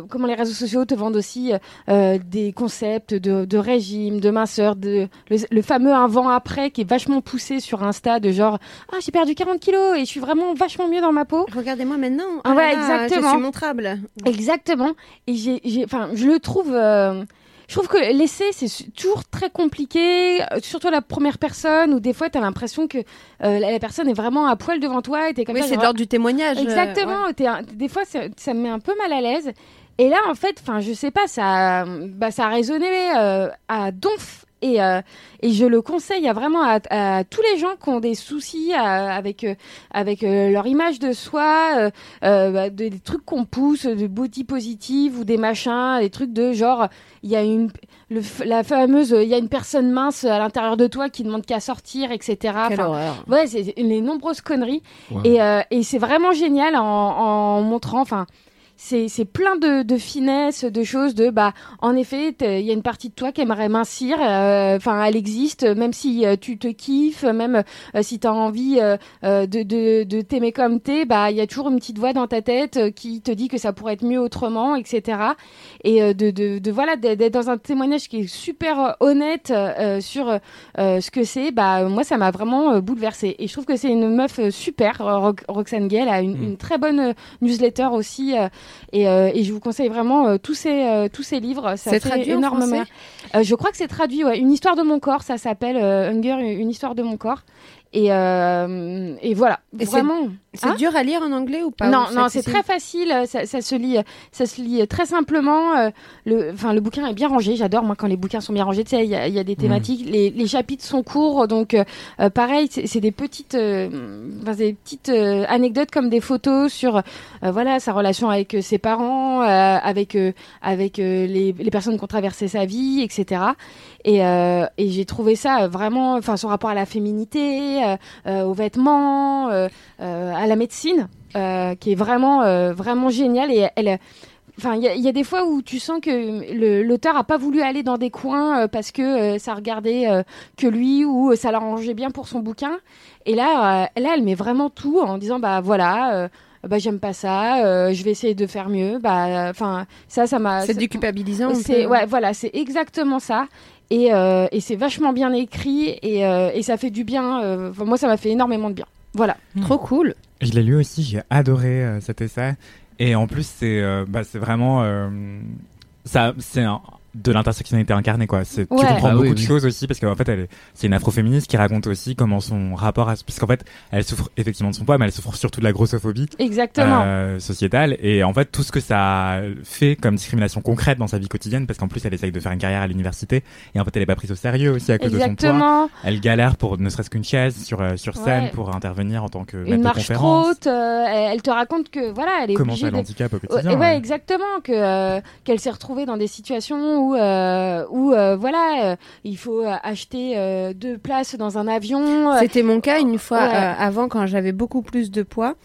Comment les réseaux sociaux te vendent aussi des concepts de, de régime, de minceur, de le, le fameux avant après qui est vachement poussé sur Insta de genre ah j'ai perdu 40 kilos et je suis vraiment vachement mieux dans ma peau. Regardez-moi maintenant. Ah ouais, là, exactement. Je suis montrable. Exactement. Et j'ai, enfin, je le trouve. euh, je trouve que l'essai, c'est toujours très compliqué, euh, surtout à la première personne, où des fois, tu as l'impression que euh, la, la personne est vraiment à poil devant toi et t'es comme Oui, c'est l'ordre du témoignage. euh, Exactement. un- des fois, ça, ça me met un peu mal à l'aise. Et là, en fait, enfin, je sais pas, ça, bah, ça a résonné euh, à donf. Et, euh, et je le conseille à vraiment à, à tous les gens qui ont des soucis avec euh, avec euh, leur image de soi, euh, euh, bah, des, des trucs qu'on pousse, de body positive ou des machins, des trucs de genre il y a une le, la fameuse il y a une personne mince à l'intérieur de toi qui demande qu'à sortir, etc. Quelle Enfin, horreur. Ouais, c'est les nombreuses conneries. Wow. Et, euh, et c'est vraiment génial en, en montrant, enfin, c'est c'est plein de, de finesse, de choses, de bah, en effet, il y a une partie de toi qui aimerait mincir, euh, enfin, elle existe, même si euh, tu te kiffes, même euh, si tu as envie de, de, de t'aimer comme t'es, bah, il y a toujours une petite voix dans ta tête qui te dit que ça pourrait être mieux autrement, etc. Et euh, de, de, de voilà, d'être dans un témoignage qui est super honnête euh, sur euh, ce que c'est, bah moi ça m'a vraiment bouleversée. Et je trouve que c'est une meuf super. Rox- Roxane Gay elle a une, Mm. une très bonne newsletter aussi, euh, et, euh, et je vous conseille vraiment euh, tous ces euh, tous ces livres. Ça C'est traduit en énormément. je crois que c'est traduit. Ouais, une histoire de mon corps, ça s'appelle Hunger, une histoire de mon corps. Et euh, et voilà, Et vraiment. C'est Hein dur à lire en anglais ou pas Non, Ou non, c'est très facile. euh, Ça, ça se lit, euh, ça se lit euh, très simplement. euh, Le, enfin, le bouquin est bien rangé. J'adore moi quand les bouquins sont bien rangés. Tu sais, il y a, il y a des thématiques. Les, les chapitres sont courts, donc euh, pareil, c'est c'est des petites, euh, enfin, des petites euh, anecdotes comme des photos sur, euh, voilà, sa relation avec ses parents, euh, avec euh, avec euh, les, les personnes qui ont traversé sa vie, etc. Et, euh, et j'ai trouvé ça vraiment, enfin, son rapport à la féminité, euh, euh, aux vêtements, à la médecine qui est vraiment vraiment géniale et elle Enfin, il y, a- il y a des fois où tu sens que l'auteur a pas voulu aller dans des coins parce que ça regardait que lui ou ça l'arrangeait bien pour son bouquin. Et là, là, elle met vraiment tout en disant bah voilà, bah j'aime pas ça, euh, je vais essayer de faire mieux. Bah, enfin, ça, ça m'a. C'est déculpabilisant. C'est ouais, voilà, c'est exactement ça. Et, euh, et c'est vachement bien écrit et, euh, et ça fait du bien. euh, moi, ça m'a fait énormément de bien. Voilà. Trop cool. Je l'ai lu aussi, j'ai adoré euh, cet essai. Et en plus, c'est euh, bah, vraiment. euh, ça, c'est un- de l'intersectionnalité incarnée, quoi. C'est- Tu comprends Ah oui, beaucoup de oui. choses aussi, parce qu'en fait, elle est- c'est une afroféministe qui raconte aussi comment son rapport à. Parce qu'en fait, elle souffre effectivement de son poids, mais elle souffre surtout de la grossophobie Exactement. euh, sociétale. Et en fait, tout ce que ça fait comme discrimination concrète dans sa vie quotidienne, parce qu'en plus, elle essaye de faire une carrière à l'université, et en fait, elle est pas prise au sérieux aussi à cause de son poids. Exactement. Elle galère pour ne serait-ce qu'une chaise sur, euh, sur scène Ouais. pour intervenir en tant que maître Une de marche trop conférence. haute. euh, elle te raconte que voilà, elle est Comment obligée ça de. l'handicap au Ouais, quotidien. ouais, ouais. exactement que euh, qu'elle s'est retrouvée dans des situations où euh, où euh, voilà euh, il faut euh, acheter euh, deux places dans un avion euh, C'était mon cas une fois Ouais. euh, avant quand j'avais beaucoup plus de poids.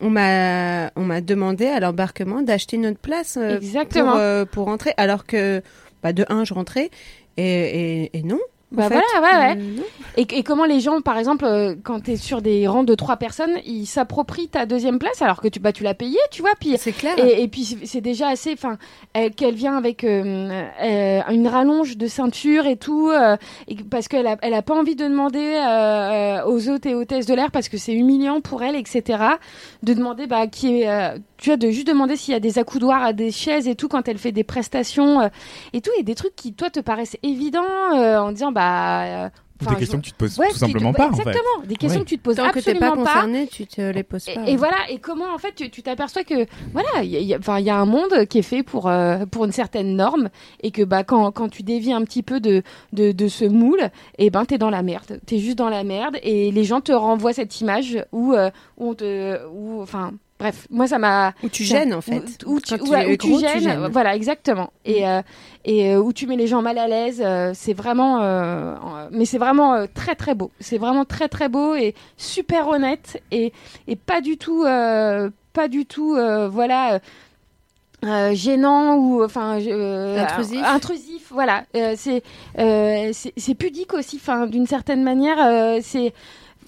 On m'a on m'a demandé à l'embarquement d'acheter notre place euh, exactement pour euh, pour rentrer alors que bah, de un je rentrais et et, et non. Bah fait. voilà, ouais, ouais. Non. et, et comment les gens par exemple euh, quand tu es sur des rangs de trois personnes ils s'approprient ta deuxième place alors que tu bah tu l'as payé tu vois puis C'est clair. Et, et puis c'est- déjà assez, enfin, euh, qu'elle vient avec euh, euh, une rallonge de ceinture et tout, euh, et parce qu'elle a, elle a pas envie de demander aux hôtes et hôtesses de l'air parce que c'est humiliant pour elle, etc. De demander, bah, qui est, tu vois, de juste demander s'il y a des accoudoirs à des chaises et tout quand elle fait des prestations euh, et tout, et des trucs qui toi te paraissent évidents euh, en disant, bah. euh, des questions que tu te poses ouais, tout simplement pas, en fait. Exactement, des questions Ouais. que tu te poses Tant que t'es absolument pas pas. concerné, tu te les poses pas. Et, et voilà, et comment en fait tu t'aperçois que voilà, il y, a- il y a- enfin, il y a un monde qui est fait pour euh, pour une certaine norme et que bah quand, quand tu dévies un petit peu de de, de ce moule, et ben t'es dans la merde, t'es juste dans la merde et les gens te renvoient cette image où euh, où on te où enfin bref, moi ça m'a. Où tu gênes en fait. Où, tu, ouais, où gros, tu gênes, gênes. Voilà, exactement. Et, euh, et euh, où tu mets les gens mal à l'aise. euh, c'est vraiment. mais c'est vraiment très très beau. C'est vraiment très très beau et super honnête et, et pas du tout. pas du tout. voilà. euh, gênant ou enfin euh, Intrusif. euh, intrusif voilà c'est c'est pudique aussi enfin d'une certaine manière c'est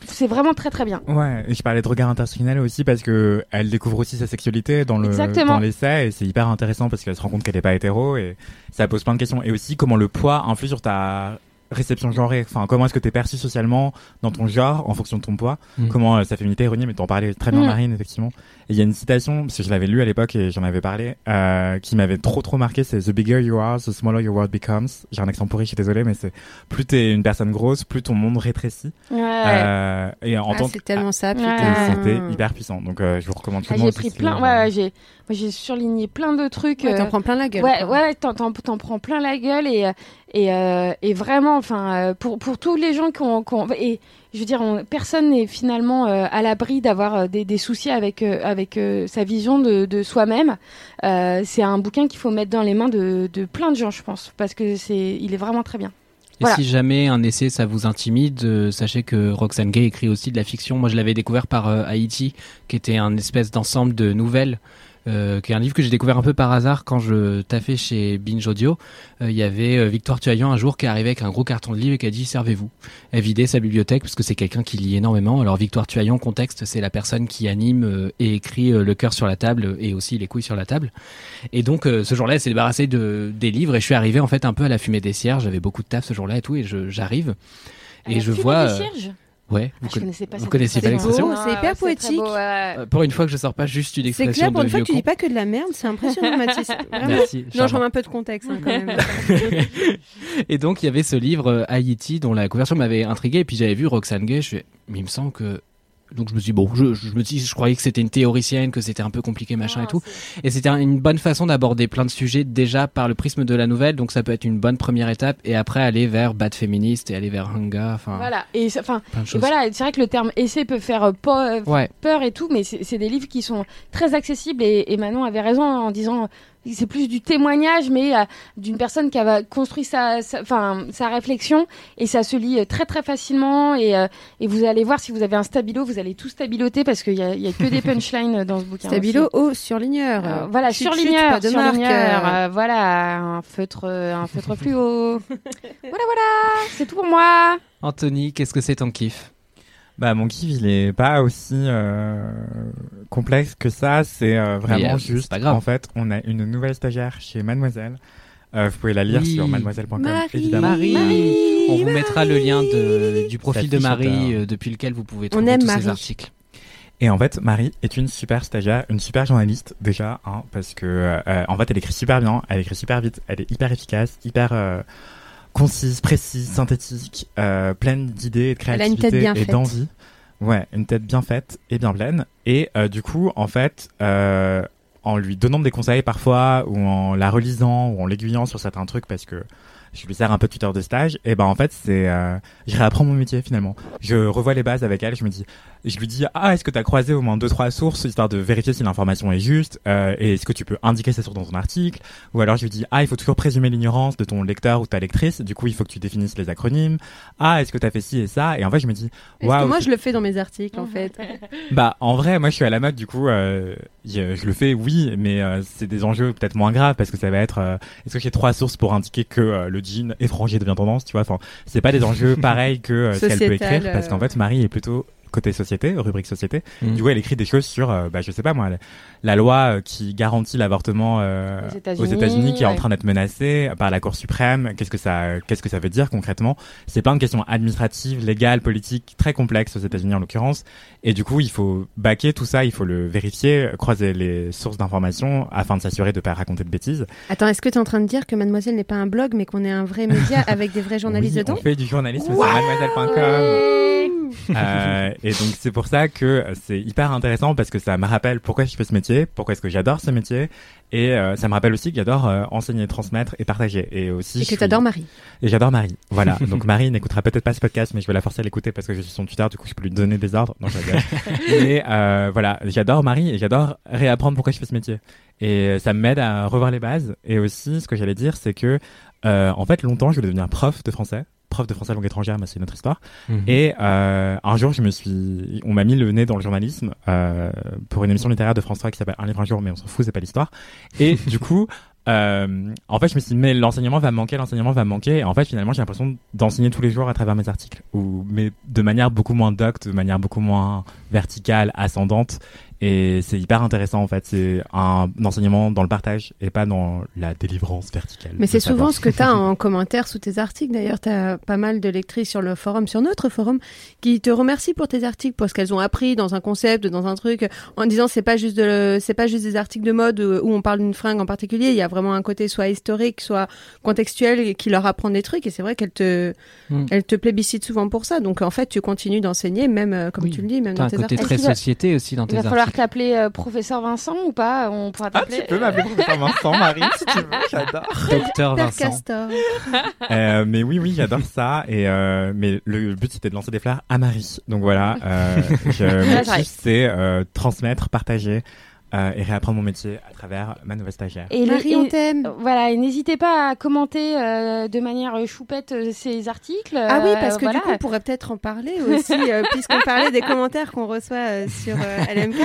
c'est vraiment très très bien Ouais, et je parlais de regard intersectionnel aussi parce que elle découvre aussi sa sexualité dans le Exactement. dans l'essai et c'est hyper intéressant parce qu'elle se rend compte qu'elle est pas hétéro et ça pose plein de questions et aussi comment le poids influe sur ta réception genrée. Enfin, comment est-ce que t'es perçu socialement dans ton genre en fonction de ton poids? Mm. Comment euh, sa féminité est erronée, mais t'en parlais très bien Mm. Marine effectivement. Il y a une citation parce que je l'avais lu à l'époque et j'en avais parlé euh, qui m'avait trop trop marqué. C'est The bigger you are, the smaller your world becomes. J'ai un accent pourri, je suis désolé, mais c'est plus t'es une personne grosse, plus ton monde rétrécit. ouais. Euh, et en Ah, tant c'est tellement ça, Ouais. putain. c'était hyper puissant. Donc euh, je vous recommande Ah, chaudement j'ai aussi pris plein livre. ouais, ouais, j'ai j'ai surligné plein de trucs Ouais, euh, T'en prends plein la gueule. Ouais, ouais, ouais, t'en, t'en, t'en prends plein la gueule et euh, et euh, et vraiment, enfin, euh, pour pour tous les gens qui ont, qui ont- et je veux dire, on- personne n'est finalement euh, à l'abri d'avoir euh, des, des soucis avec euh, avec euh, sa vision de, de soi-même. C'est un bouquin qu'il faut mettre dans les mains de, de plein de gens, je pense, parce que c'est, il est vraiment très bien. Et Voilà. si jamais un essai ça vous intimide, sachez que Roxane Gay écrit aussi de la fiction. Moi je l'avais découvert par Haïti, qui était un espèce d'ensemble de nouvelles. Euh, qui est un livre que j'ai découvert un peu par hasard quand je taffais chez Binge Audio. Euh, Il y avait euh, Victoire Tuaillon un jour qui est arrivé avec un gros carton de livres et qui a dit servez-vous. Elle vidait sa bibliothèque parce que c'est quelqu'un qui lit énormément. Alors Victoire Tuaillon, contexte, c'est la personne qui anime euh, et écrit le cœur sur la table et aussi les couilles sur la table. Et donc euh, ce jour-là, elle s'est débarrassée de des livres et je suis arrivé en fait un peu à la fumée des cierges. J'avais beaucoup de taf ce jour-là et tout et j'arrive et je vois. des cierges? Ouais. Ah, Vous, je conna- connaissais pas vous pas expression. l'expression c'est Ah, hyper poétique. beau, ouais. Euh, Pour une fois que je sors pas juste une C'est expression clair, pour de une fois que tu dis pas que de la merde, c'est impressionnant, Mathis. Vraiment. Merci. Non, je remets un peu de contexte hein, quand même. et donc il y avait ce livre euh, Haïti dont la couverture m'avait intrigué et puis j'avais vu Roxane Gay, je fais mais il me semble que donc je me suis dit, bon, je, je me dis, je croyais que c'était une théoricienne, que c'était un peu compliqué machin et tout. Et c'était un- une bonne façon d'aborder plein de sujets déjà par le prisme de la nouvelle, donc ça peut être une bonne première étape et après aller vers Bad Féministe et aller vers Hanga, enfin Voilà. Et enfin, voilà, c'est vrai que le terme essai peut faire euh, euh, Ouais. peur et tout, mais c'est des livres qui sont très accessibles et, et Manon avait raison en disant c'est plus du témoignage, mais euh, d'une personne qui a construit sa, sa, enfin, sa réflexion et ça se lit euh, très très facilement et, euh, et vous allez voir si vous avez un stabilo, vous allez tout stabiloter parce qu'il y a, il y a que des punchlines dans ce bouquin. Stabilo aussi. au surligneur. Euh, voilà, Chut, chut, surligneur, pas de surligneur, euh, voilà, un feutre, un feutre fluo. voilà, voilà, c'est tout pour moi. Anthony, qu'est-ce que c'est ton kiff? Bah mon kiff il est pas aussi euh, complexe que ça, c'est euh, vraiment euh, juste. pas grave. En fait, on a une nouvelle stagiaire chez Mademoiselle. Euh, vous pouvez la lire Oui. sur mademoiselle.com Marie. évidemment. Marie. On vous mettra le lien de, du profil de Marie euh, depuis lequel vous pouvez On trouver aime tous Marie. ces articles. Et en fait, Marie est une super stagiaire, une super journaliste déjà, hein, parce que euh, en fait, elle écrit super bien, elle écrit super vite, elle est hyper efficace, hyper euh, concise, précise, synthétique, euh, pleine d'idées, et de Elle a une créativité tête bien et d'envie. Ouais, une tête bien faite et bien pleine. Et euh, du coup, en fait, euh, en lui donnant des conseils parfois, ou en la relisant, ou en l'aiguillant sur certains trucs, parce que je lui sers un peu de tuteur de stage, et ben en fait, c'est, euh, je réapprends mon métier finalement. Je revois les bases avec elle, je me dis, je lui dis ah est-ce que tu as croisé au moins deux trois sources histoire de vérifier si l'information est juste euh, et est-ce que tu peux indiquer ces sources dans ton article? Ou alors je lui dis ah il faut toujours présumer l'ignorance de ton lecteur ou ta lectrice du coup il faut que tu définisses les acronymes ah est-ce que tu as fait ci et ça? Et en fait je me dis waouh moi, c'est- je le fais dans mes articles, en fait? bah en vrai moi je suis à la mode du coup euh, je, je le fais oui mais euh, c'est des enjeux peut-être moins graves parce que ça va être euh, est-ce que j'ai trois sources pour indiquer que euh, le jean étranger devient tendance tu vois enfin c'est pas des enjeux pareils que euh, ce qu'elle peut écrire parce qu'en euh. fait Marie est plutôt côté société rubrique société Mhm. du coup elle écrit des choses sur euh, bah je sais pas moi la, loi euh, qui garantit l'avortement euh, Aux États-Unis, qui est en train d'être menacée par la Cour suprême. Qu'est-ce que ça qu'est-ce que ça veut dire concrètement? C'est plein de questions administratives légales politiques très complexes aux États-Unis en l'occurrence. Et du coup il faut baquer tout ça il faut le vérifier croiser les sources d'informations afin de s'assurer de pas raconter de bêtises. Attends, est-ce que tu es en train de dire que Mademoiselle n'est pas un blog, mais qu'on est un vrai média avec des vrais journalistes Oui, dedans? on fait du journalisme sur mademoiselle.com Euh, et donc c'est pour ça que c'est hyper intéressant parce que ça me rappelle pourquoi je fais ce métier, pourquoi est-ce que j'adore ce métier, et euh, ça me rappelle aussi que j'adore euh, enseigner, transmettre et partager. Et aussi Et que suis- t'adores Marie. Et j'adore Marie. Voilà. Donc Marie n'écoutera peut-être pas ce podcast, mais je vais la forcer à l'écouter parce que je suis son tuteur, du coup je peux lui donner des ordres. Non, je rigole. et euh, voilà, j'adore Marie et j'adore réapprendre pourquoi je fais ce métier. Et ça m'aide à revoir les bases. Et aussi, ce que j'allais dire, c'est que en fait, longtemps, je voulais devenir prof de français. Prof de français langue étrangère, mais c'est une autre histoire. Mhm. Et euh, un jour, je me suis, on m'a mis le nez dans le journalisme euh, pour une émission littéraire de France 3 qui s'appelle Un livre un jour, mais on s'en fout, c'est pas l'histoire. Et du coup, euh, en fait, je me suis dit, mais l'enseignement va manquer, l'enseignement va manquer. Et en fait, finalement, j'ai l'impression d'enseigner tous les jours à travers mes articles, ou mais de manière beaucoup moins docte, de manière beaucoup moins verticale, ascendante. Et c'est hyper intéressant en fait. C'est un enseignement dans le partage et pas dans la délivrance verticale. Mais c'est souvent ce que tu as en commentaire sous tes articles. D'ailleurs, tu as pas mal de lectrices sur le forum, sur notre forum, qui te remercient pour tes articles, pour ce qu'elles ont appris dans un concept, dans un truc, en disant c'est pas juste de, c'est pas juste des articles de mode où où on parle d'une fringue en particulier. Il y a vraiment un côté soit historique, soit contextuel et qui leur apprend des trucs. Et c'est vrai qu'elles te, Mm. elles te plébiscitent souvent pour ça. Donc en fait, tu continues d'enseigner, même euh, comme Oui. tu le dis, même dans un tes côté articles. très Est-ce qu'il va- société aussi dans tes va articles. t'appeler euh, professeur Vincent ou pas On pourra Ah, t'appeler. tu peux m'appeler professeur Vincent, Marie, si tu veux. J'adore. Docteur Père Vincent. Castor. Euh, mais oui, oui, j'adore ça. Et euh, mais le but c'était de lancer des fleurs à Marie. Donc voilà, euh, je, mon c'est euh, transmettre, partager euh, et réapprendre mon métier à travers ma nouvelle stagiaire. Et Marie, on t'aime. Voilà, et n'hésitez pas à commenter euh, de manière euh, choupette euh, ces articles. Ah oui, euh, parce que voilà. du coup, on pourrait peut-être en parler aussi, euh, puisqu'on parlait des commentaires qu'on reçoit euh, sur euh, LMK.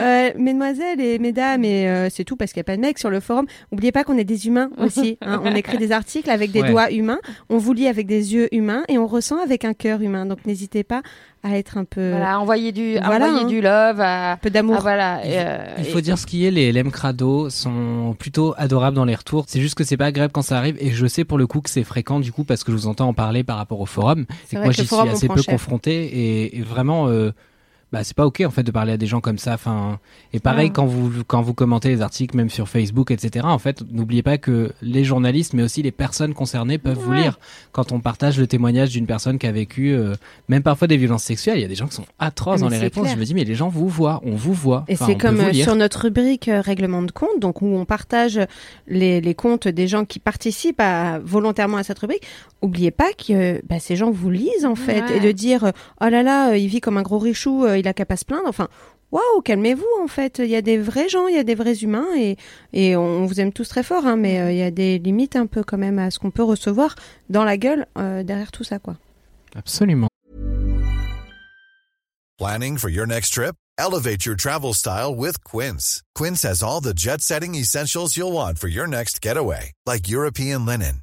Euh, mesdemoiselles et mesdames, et euh, c'est tout parce qu'il n'y a pas de mecs sur le forum, n'oubliez pas qu'on est des humains aussi. hein. On écrit des articles avec des Ouais. doigts humains, on vous lit avec des yeux humains et on ressent avec un cœur humain. Donc n'hésitez pas à être un peu... Voilà, envoyer du, Voilà, envoyer hein. du love. À, Un peu d'amour. ah, voilà. euh, Il et- faut dire ce qui est, les LM Crado sont plutôt adorables dans les retours. C'est juste que c'est pas agréable quand ça arrive et je sais pour le coup que c'est fréquent du coup parce que je vous entends en parler par rapport au forum. C'est Et moi j'y suis assez peu cher. confronté et, et vraiment euh, bah c'est pas ok en fait de parler à des gens comme ça. Enfin et pareil Ouais. quand vous quand vous commentez les articles même sur Facebook etc. En fait n'oubliez pas que les journalistes mais aussi les personnes concernées peuvent vous lire quand on partage le témoignage d'une personne qui a vécu euh, même parfois des violences sexuelles. Il y a des gens qui sont atroces Ah, dans les réponses. clair. Je me dis mais les gens vous voient, on vous voit. Et Enfin, c'est comme euh, sur notre rubrique euh, règlement de compte, donc où on partage les, les comptes des gens qui participent à, volontairement à cette rubrique. Oubliez pas que euh, bah, ces gens vous lisent en fait Ouais. et de dire oh là là, il vit comme un gros richou, euh, il a qu'à pas se plaindre. Enfin, waouh, calmez-vous en fait. Il y a des vrais gens, il y a des vrais humains et et on vous aime tous très fort, hein, mais euh, il y a des limites un peu quand même à ce qu'on peut recevoir dans la gueule euh, derrière tout ça quoi. Absolument. Planning for your next trip? Elevate your travel style with Quince. Quince has all the jet setting essentials you'll want for your next getaway, like European linen,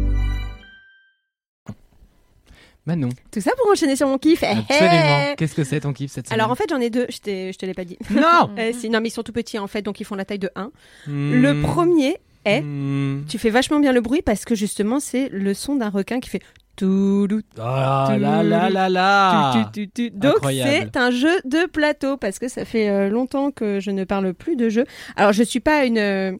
Manon. Tout ça pour enchaîner sur mon kiff. Eh, Absolument. eh. Qu'est-ce que c'est ton kiff cette semaine Alors en fait j'en ai deux, je, je te l'ai pas dit. Non Euh, si, non mais ils sont tout petits en fait, donc ils font la taille de 1. Hmm. Le premier est, Hmm. tu fais vachement bien le bruit parce que justement c'est le son d'un requin qui fait Oh là là là là. Donc c'est un jeu de plateau parce que ça fait euh, longtemps que je ne parle plus de jeux. Alors je suis pas une euh,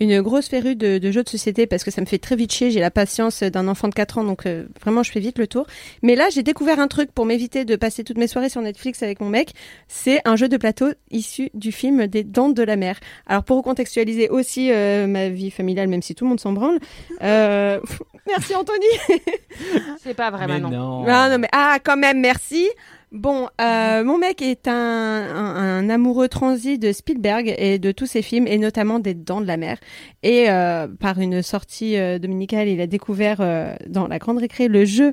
une grosse férue de, de jeux de société parce que ça me fait très vite chier. J'ai la patience d'un enfant de 4 ans donc euh, vraiment je fais vite le tour. Mais là j'ai découvert un truc pour m'éviter de passer toutes mes soirées sur Netflix avec mon mec. C'est un jeu de plateau issu du film des Dents de la Mer. Alors pour contextualiser aussi euh, ma vie familiale même si tout le monde s'en branle. euh, Merci Anthony. C'est pas vrai Mais maintenant. non. Ah non mais ah quand même merci. Bon, euh, mon mec est un, un, un amoureux transi de Spielberg et de tous ses films, et notamment des Dents de la Mer. Et euh, par une sortie euh, dominicale, il a découvert euh, dans la grande récré le jeu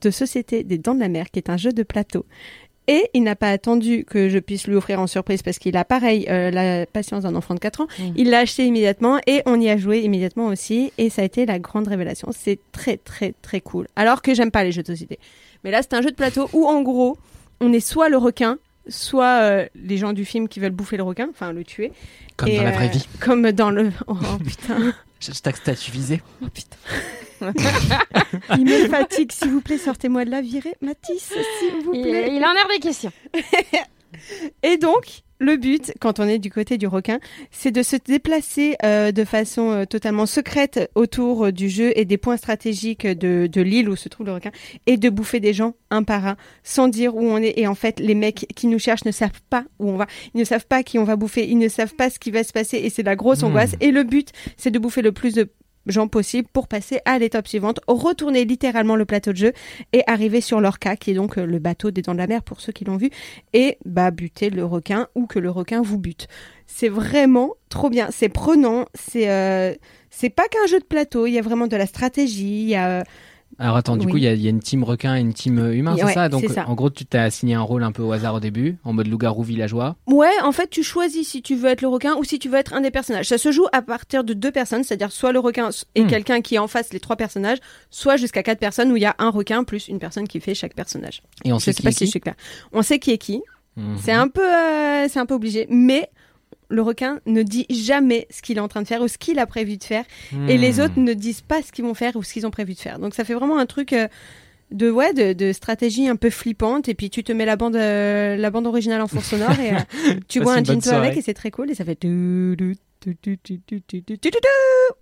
de société des Dents de la Mer, qui est un jeu de plateau. Et il n'a pas attendu que je puisse lui offrir en surprise parce qu'il a pareil euh, la patience d'un enfant de 4 ans. Il l'a acheté immédiatement et on y a joué immédiatement aussi et ça a été la grande révélation. C'est très très très cool. Alors que j'aime pas les jeux de société. Mais là c'est un jeu de plateau où en gros on est soit le requin, soit euh, les gens du film qui veulent bouffer le requin, enfin le tuer. Comme Et, dans la euh, vraie vie. Comme dans le. Oh putain. Hashtag statut visé. Oh putain. Il me fatigue, s'il vous plaît, sortez-moi de la virée. Mathis, s'il vous Il, plaît. il a un air des questions. Et donc, le but, quand on est du côté du requin, c'est de se déplacer euh, de façon euh, totalement secrète autour euh, du jeu et des points stratégiques de, de l'île où se trouve le requin et de bouffer des gens un par un sans dire où on est. Et en fait, les mecs qui nous cherchent ne savent pas où on va. Ils ne savent pas qui on va bouffer. Ils ne savent pas ce qui va se passer et c'est la grosse Hmm. angoisse. Et le but, c'est de bouffer le plus de gens possible pour passer à l'étape suivante, retourner littéralement le plateau de jeu et arriver sur l'orca, qui est donc euh, le bateau des dents de la mer pour ceux qui l'ont vu, et bah buter le requin ou que le requin vous bute. C'est vraiment trop bien, c'est prenant, c'est euh, pas qu'un jeu de plateau, il y a vraiment de la stratégie, il y a Alors attends, du Oui. coup, il y, a- il y a une team requin et une team euh, humain, c'est Ouais, ça? Donc ça. en gros, tu t'as assigné un rôle un peu au hasard au début, en mode loup-garou villageois. Ouais, en fait, tu choisis si tu veux être le requin ou si tu veux être un des personnages. Ça se joue à partir de deux personnes, c'est-à-dire soit le requin et Hmm. quelqu'un qui est en face les trois personnages, soit jusqu'à quatre personnes où il y a un requin plus une personne qui fait chaque personnage. Et on Je sait sais qui pas est si je qui. suis. On sait qui est qui. Mhm. C'est un peu, euh, c'est un peu obligé, mais le requin ne dit jamais ce qu'il est en train de faire ou ce qu'il a prévu de faire, et les Hmm. autres ne disent pas ce qu'ils vont faire ou ce qu'ils ont prévu de faire. Donc ça fait vraiment un truc. euh, de ouais de, de stratégie un peu flippante et puis tu te mets la bande euh, la bande originale en fond sonore et euh, tu bois un gin avec et c'est très cool et ça fait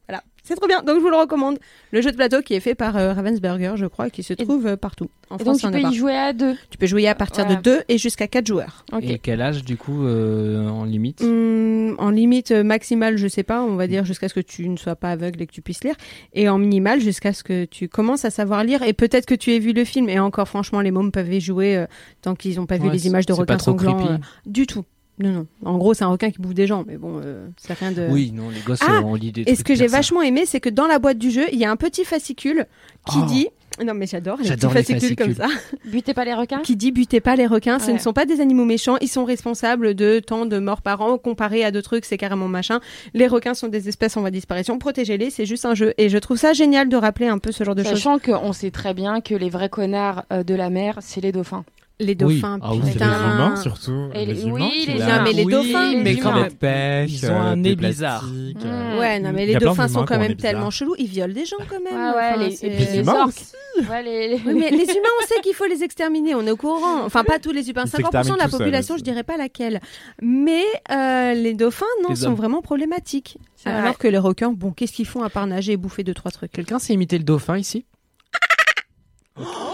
voilà, c'est trop bien. Donc je vous le recommande. Le jeu de plateau qui est fait par euh, Ravensburger, je crois, qui se trouve euh, partout. En et France, donc tu peux y jouer à deux. Tu peux jouer à partir de deux et jusqu'à quatre joueurs. Et quel âge du coup euh, en limite hmm, En limite maximale, je sais pas. On va dire jusqu'à ce que tu ne sois pas aveugle et que tu puisses lire. Et en minimale, jusqu'à ce que tu commences à savoir lire et peut-être que tu aies vu le film. Et encore, franchement, les mômes peuvent y jouer tant qu'ils n'ont pas vu les images de requins sanglants. du tout. Non, non. En gros, c'est un requin qui bouffe des gens. Mais bon, euh, c'est rien de. Oui, non, les gosses, Ah, euh, on lit des Et ce que j'ai vachement aimé, c'est que dans la boîte du jeu, il y a un petit fascicule qui Oh. dit. Non, mais j'adore les petits J'adore les fascicules comme fascicules. ça Butez pas les requins. qui dit butez pas les requins, ce ne sont pas des animaux méchants, ils sont responsables de tant de morts par an, comparé à d'autres trucs, c'est carrément machin. Les requins sont des espèces en voie de disparition, protégez-les, c'est juste un jeu. Et je trouve ça génial de rappeler un peu ce genre de choses. Sachant qu'on sait très bien que les vrais connards euh, de la mer, c'est les dauphins. Les dauphins, Ah oui, C'est les putain. humains surtout. Et les- les oui, humains les humains. mais les Oui, dauphins, mais les quand humains. même, pêche, ils ont un euh, nez des bizarre. Mmh. euh, Ouais, non, mais les dauphins sont quand même tellement chelous, ils violent des gens quand même. Ah ouais, Enfin, les, c'est- et puis Les les humains orques. aussi. Ouais, les, les- Oui, mais les humains, on sait qu'il faut les exterminer, on est au courant. Enfin, pas tous les humains, Ils 50% de la population, je dirais pas laquelle. Mais euh, les dauphins, non, Les sont vraiment problématiques. C'est Alors que les requins, bon, qu'est-ce qu'ils font à part nager et bouffer deux, trois trucs? Quelqu'un sait imiter le dauphin ici?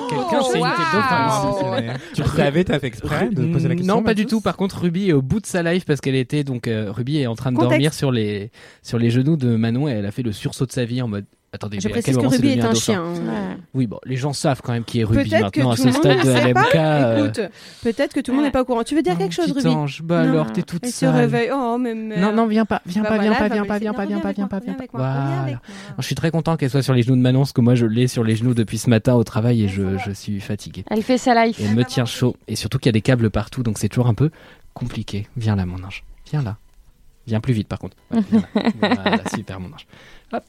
Quelqu'un sait wow. dauphin ici Oh. Tu le savais, t'as fait exprès de poser la question Non, pas du tout. Par contre, Ruby est au bout de sa life parce qu'elle était donc euh, Ruby est en train de Contexte. dormir sur les sur les genoux de Manon et elle a fait le sursaut de sa vie en mode. Attendez, Je mais précise que Ruby est devenu un chien. hein. Ouais. Oui, bon, les gens savent quand même qui est Ruby maintenant à tout ce le monde stade de. LMK. euh, Écoute, peut-être que tout le monde n'est pas au courant. Tu veux dire oh, quelque chose, Ruby? ange, bah Non. alors t'es toute Elle se réveille. Oh, mais merde. Non, non, viens pas, viens Bah pas, viens voilà, pas, viens pas, viens pas, viens pas, viens pas, viens pas. Je suis très content qu'elle soit sur les genoux de Manon parce que moi je l'ai sur les genoux depuis ce matin au travail et je, suis fatigué. Elle fait sa life. Et elle me tient chaud. Et surtout qu'il y a des câbles partout, donc c'est toujours un peu compliqué. Viens là, mon ange. Viens là. Viens plus vite, par contre. Voilà, super, mon ange. Hop.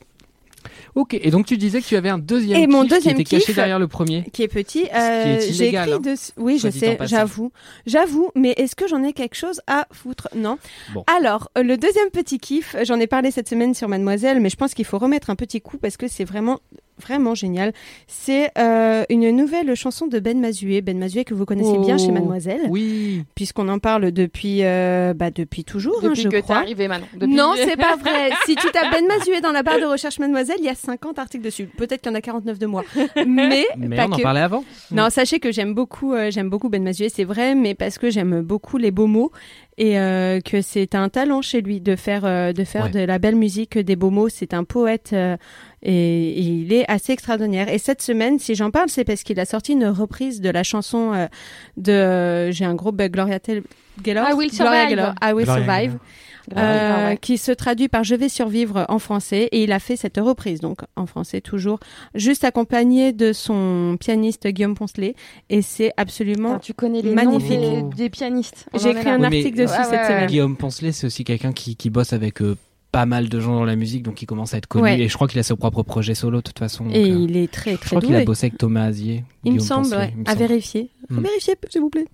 Ok, et donc tu disais que tu avais un deuxième Et mon deuxième qui était caché derrière le premier. qui est petit. Euh, J'ai écrit hein. Oui, je sais, j'avoue. J'avoue, mais est-ce que j'en ai quelque chose à foutre? Non. Bon. Alors, euh, le deuxième petit kiff, j'en ai parlé cette semaine sur Mademoiselle, mais je pense qu'il faut remettre un petit coup parce que c'est vraiment vraiment génial. C'est euh, une nouvelle chanson de Ben Mazué. Ben Mazué que vous connaissez bien chez Oh. Mademoiselle, Oui. puisqu'on en parle depuis, euh, bah, depuis toujours, hein, Depuis je que crois. arrivée, Manon. Depuis- Non, c'est pas vrai. si tu tapes Ben Mazué dans la barre de recherche Mademoiselle, il y a 50 articles dessus. Peut-être qu'il y en a 49 de moi. Mais, Mais pas on en parlait avant. Non, sachez que j'aime beaucoup, euh, j'aime beaucoup Ben Mazué, c'est vrai, mais parce que j'aime beaucoup les beaux mots et euh, que c'est un talent chez lui de faire, euh, de faire Ouais. de la belle musique, des beaux mots. C'est un poète euh, et, et il est assez extraordinaire. Et cette semaine, si j'en parle, c'est parce qu'il a sorti une reprise de la chanson euh, de, j'ai un gros bug, Gloria I Will Gloria Survive. Gaynor, I Will Gloria Survive. Euh, ouais. qui se traduit par Je vais survivre en français et il a fait cette reprise donc en français toujours juste accompagné de son pianiste Guillaume Poncelet et c'est absolument Attends, tu connais les Magnifique. noms des, des pianistes. J'ai écrit un Oui, article dessus Ouais, cette ouais, ouais. semaine Guillaume Poncelet, c'est aussi quelqu'un qui, qui bosse avec euh, pas mal de gens dans la musique, donc il commence à être connu. Ouais. Et je crois qu'il a son propre projet solo de toute façon. donc, Et euh, il est très je très crois qu'il a bossé avec Thomas Azier. Il me semble, Poncelet, ouais. il me à semble. vérifier. À vérifier, s'il vous plaît.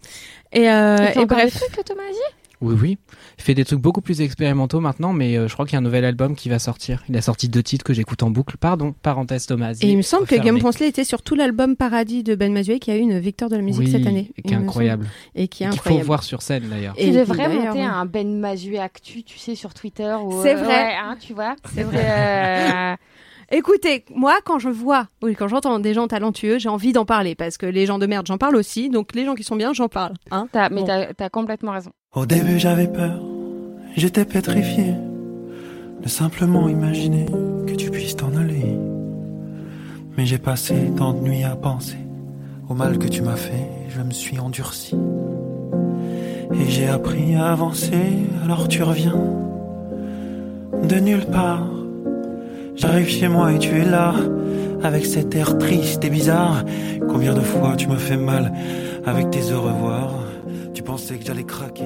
Et, euh, Il fait et encore des bref. trucs, Thomas Azier? Oui, oui. Il fait des trucs beaucoup plus expérimentaux maintenant, mais euh, je crois qu'il y a un nouvel album qui va sortir. Il a sorti deux titres que j'écoute en boucle. Pardon, parenthèse Thomas. Et il me semble que. Guillaume Poncelet était sur tout l'album Paradis de Ben Mazuet qui a eu une victoire de la musique Oui, cette année. et il qui est incroyable. Et qui est Qu'il faut incroyable. voir sur scène d'ailleurs. Et devrais d'ailleurs, monter oui. un Ben Mazuet Actu, tu sais, sur Twitter. ou- C'est euh, vrai. ouais, hein, tu vois. C'est vrai. Écoutez, moi, quand je vois, oui, quand j'entends des gens talentueux, j'ai envie d'en parler parce que les gens de merde, j'en parle aussi. Donc les gens qui sont bien, j'en parle. Hein mais Bon. t'as t'as complètement raison. Au début j'avais peur, j'étais pétrifié de simplement imaginer que tu puisses t'en aller. Mais j'ai passé tant de nuits à penser au mal que tu m'as fait, je me suis endurci. Et j'ai appris à avancer, alors tu reviens de nulle part. J'arrive chez moi et tu es là, avec cet air triste et bizarre. Combien de fois tu me fais mal avec tes au revoir Tu pensais que j'allais craquer.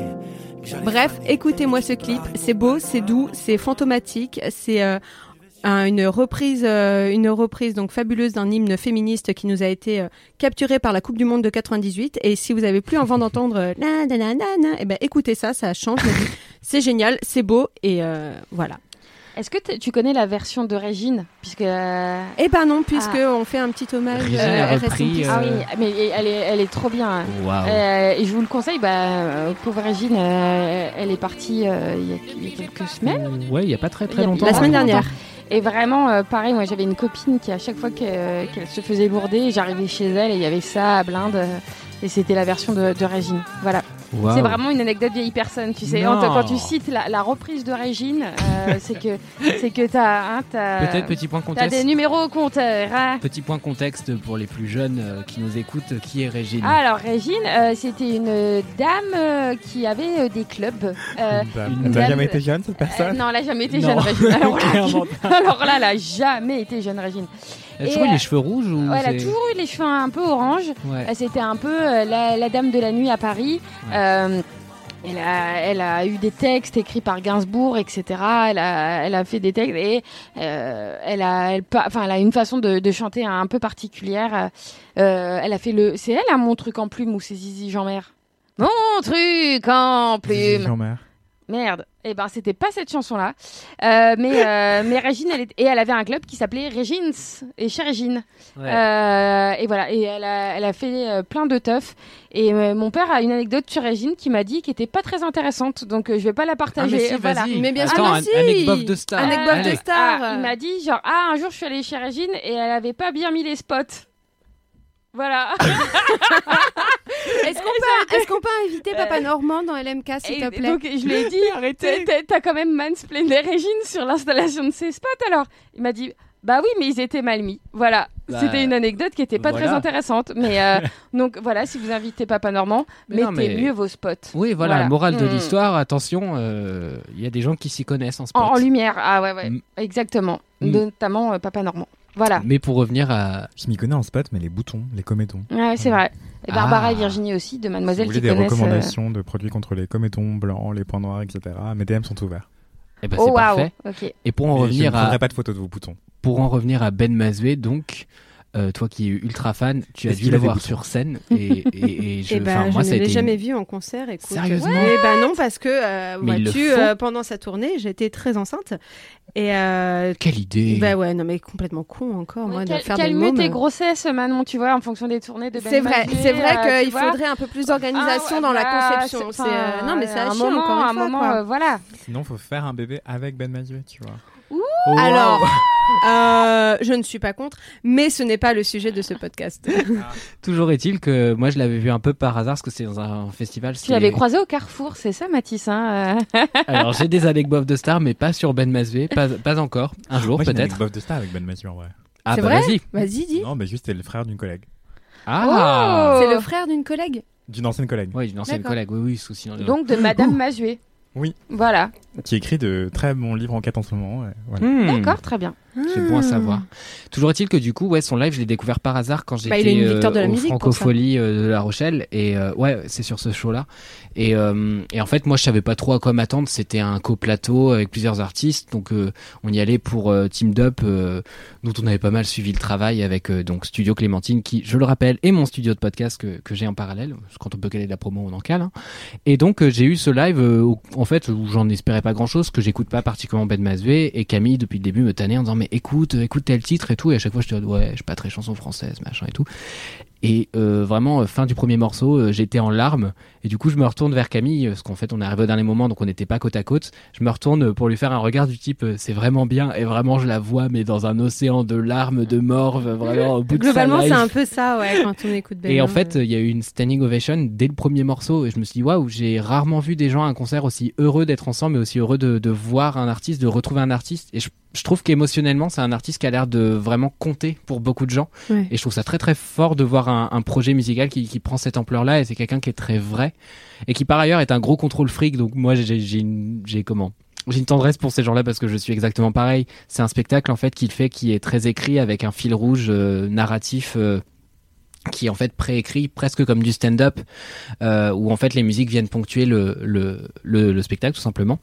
que j'allais Bref, écoutez-moi ce clip. C'est beau, c'est doux, c'est fantomatique, c'est euh, un- une reprise, euh, une reprise donc fabuleuse d'un hymne féministe qui nous a été euh, capturé par la Coupe du Monde de 98. Et si vous avez plus envie d'entendre na na na na na, eh ben écoutez ça, ça change. C'est génial, c'est beau et voilà. Est-ce que t- tu connais la version de Régine Puisque. euh, Eh ben non, puisque on fait un petit hommage. Régine euh, a repris. Ah oui, mais elle est, elle est trop bien. hein. Euh, et je vous le conseille, bah, euh, pauvre Régine, euh, elle est partie euh, il y, a, il y a quelques semaines. Ouais, il y a pas très très longtemps. La semaine dernière. Et vraiment, euh, pareil, moi j'avais une copine qui, à chaque fois que- qu'elle se faisait lourder, j'arrivais chez elle et il y avait ça à blinde. euh, et c'était la version de, de Régine. Voilà. C'est vraiment une anecdote vieille personne, tu sais. Non. Quand, tu cites la, la reprise de Régine, euh, c'est que c'est que t'as hein, t'as- Peut-être petit point t'as des contexte. numéros au compteur. hein. Petit point contexte pour les plus jeunes euh, qui nous écoutent. Qui est Régine? Alors Régine, euh, c'était une dame euh, qui avait euh, des clubs. Euh, Elle n'a jamais été jeune, cette euh, personne? non, elle a jamais été Non, jeune, Régine. Alors alors là, elle a jamais été jeune, Régine. Elle a toujours eu euh, les cheveux rouges ou Ouais, elle a toujours eu les cheveux un peu orange. Ouais. Euh, C'était un peu euh, la, la dame de la nuit à Paris. Ouais. Euh, elle, a, elle a eu des textes écrits par Gainsbourg, etc. Elle a, elle a fait des textes et euh, elle, a, elle, pa- enfin, elle a une façon de, de chanter un peu particulière. Euh, elle a fait le. C'est elle, à mon truc en plume ou c'est Zizi Jean-Mère? Mon truc en plume Jean-Mère. Merde. Eh ben, c'était pas cette chanson-là. Euh, mais, euh, mais Régine, elle est- et elle avait un club qui s'appelait Régines et chez Régine. Ouais. Euh, et voilà. Et elle a, elle a fait euh, plein de teufs. Et euh, mon père a une anecdote sur Régine qui m'a dit qui était pas très intéressante. Donc, euh, je vais pas la Ah, partager. mais si, voilà. vas-y. Mais bien sûr, ah, un, si. anecdote de star. Anecdote de star. Ah, il m'a dit genre ah un jour je suis allée chez Régine et elle avait pas bien mis les spots. Voilà. Est-ce qu'on peut, inviter Papa Normand dans LMK, s'il te plaît? donc je lui ai dit arrêtez. T'as quand même mansplainé Régine sur l'installation de ses spots alors. Il m'a dit bah oui mais ils étaient mal mis. Voilà. Bah, C'était une anecdote qui était pas très intéressante mais euh, donc voilà si vous invitez Papa Normand Mais non, mettez mais- mieux vos spots. Oui, voilà, Voilà. morale de Mm. l'histoire. Attention, euh, il y a des gens qui s'y connaissent en spot. En, en lumière ah ouais ouais Mm. exactement Mm. notamment euh, Papa Normand. Voilà. Mais pour revenir à. Je m'y connais en spot, mais les boutons, les cométons. Ouais, c'est vrai. Et Barbara Ah. et Virginie aussi, de Si Mademoiselle vous qui voulez des connaissent. euh, recommandations de produits contre les cométons blancs, les points noirs, etc., mes DM sont ouverts. Eh ben, Oh c'est waouh. parfait. Et pour en Mais je revenir ne à prendrai pas de photos de vos boutons. pour en revenir à Ben Mazué, donc euh, toi qui es ultra fan, tu as dû le voir sur scène et, et, et je, Eh ben, enfin, je moi ça a ne l'ai été jamais vu en concert. Écoute. Sérieusement Eh ben non, parce que euh, vois-tu, faut. euh, pendant sa tournée, j'étais très enceinte. Et euh, Quelle idée bah ouais, non mais complètement con encore moi Ouais, de cal- faire des mômes. tes grossesses, Manon, tu vois, en fonction des tournées de Ben C'est vrai, c'est vrai euh, tu qu'il vois. faudrait un peu plus d'organisation Ah ouais, dans la voilà, conception. c'est- euh, non mais c'est un moment, encore une un fois, moment, voilà. Sinon, faut faire un bébé avec Ben Mazué, tu vois. Alors, euh, je ne suis pas contre, mais ce n'est pas le sujet de ce podcast. Toujours est-il que moi je l'avais vu un peu par hasard parce que c'est dans un festival. Tu l'avais croisé au Carrefour, c'est ça, Mathis hein, euh Alors j'ai des anecdotes de stars, mais pas sur Ben Mazué, pas, pas encore. Un jour Moi, j'ai une peut-être. anecdote de star avec Ben Mazué, en vrai. Ah C'est bah vrai vas-y. Vas-y, dis. Non, mais juste, c'est le frère d'une collègue. Ah. Oh C'est le frère d'une collègue. D'une ancienne collègue. Oui, une ancienne D'accord. collègue. Oui, oui, souci. Donc de Madame Mazué. Oui. Voilà. Qui écrit de très bons livres en quête en ce moment. ouais, voilà. Hmm. D'accord, très bien. C'est bon à Ah. savoir. Toujours est-il que du coup, ouais, son live, je l'ai découvert par hasard quand j'étais Bah, victoire de la au Francofolie euh, de La Rochelle. Et euh, ouais, c'est sur ce show-là. Et, euh, et en fait, moi, je savais pas trop à quoi m'attendre. C'était un co-plateau avec plusieurs artistes. Donc, euh, on y allait pour euh, Team Up, euh, dont on avait pas mal suivi le travail avec euh, donc Studio Clémentine, qui, je le rappelle, est mon studio de podcast que, que j'ai en parallèle. Quand on peut caler de la promo, on en cale. hein. Et donc, euh, j'ai eu ce live, euh, où- en fait, où j'en espérais pas grand-chose, que j'écoute pas particulièrement Ben Mazoué. Et Camille, depuis le début, me tannait en disant, mais écoute, écoute tel titre et tout. Et à chaque fois, je te dis, ouais, je suis pas très chanson française, machin et tout. Et euh, vraiment, euh, fin du premier morceau, euh, j'étais en larmes. Et du coup, je me retourne vers Camille, parce qu'en fait, on est arrivé au dernier moment, donc on n'était pas côte à côte. Je me retourne pour lui faire un regard du type, euh, c'est vraiment bien. Et vraiment, je la vois, mais dans un océan de larmes, de morve, vraiment au bout Globalement, de sa c'est un peu ça, ouais, quand on écoute Ben. Et en fait, il y a eu une standing ovation dès le premier morceau. Et je me suis dit, waouh, j'ai rarement vu des gens à un concert aussi heureux d'être ensemble, mais aussi heureux de, de voir un artiste, de retrouver un artiste. Et je, je trouve qu'émotionnellement, c'est un artiste qui a l'air de vraiment compter pour beaucoup de gens. Ouais. Et je trouve ça très très fort de voir un, un projet musical qui, qui prend cette ampleur-là. Et c'est quelqu'un qui est très vrai. Et qui par ailleurs est un gros contrôle fric. Donc moi, j'ai j'ai une- j'ai comment? J'ai une tendresse pour ces gens-là parce que je suis exactement pareil. C'est un spectacle en fait qu'il fait qui est très écrit avec un fil rouge euh, narratif euh, qui est en fait préécrit presque comme du stand-up euh, où en fait les musiques viennent ponctuer le, le, le, le spectacle tout simplement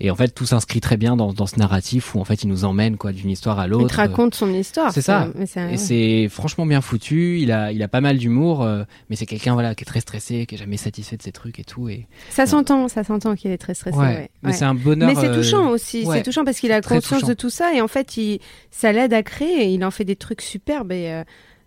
et en fait tout s'inscrit très bien dans, dans ce narratif où en fait il nous emmène quoi d'une histoire à Il l'autre te raconte son histoire. c'est ça. et c'est franchement bien foutu il a il a pas mal d'humour euh, mais c'est quelqu'un voilà qui est très stressé qui est jamais satisfait de ses trucs et tout et Ça s'entend, ça s'entend qu'il est très stressé. Ouais, ouais. mais Ouais. c'est un bonheur, Mais c'est euh, touchant aussi. C'est touchant parce qu'il a conscience touchant. de tout ça et en fait, il, ça l'aide à créer. Et il en fait des trucs superbes. Et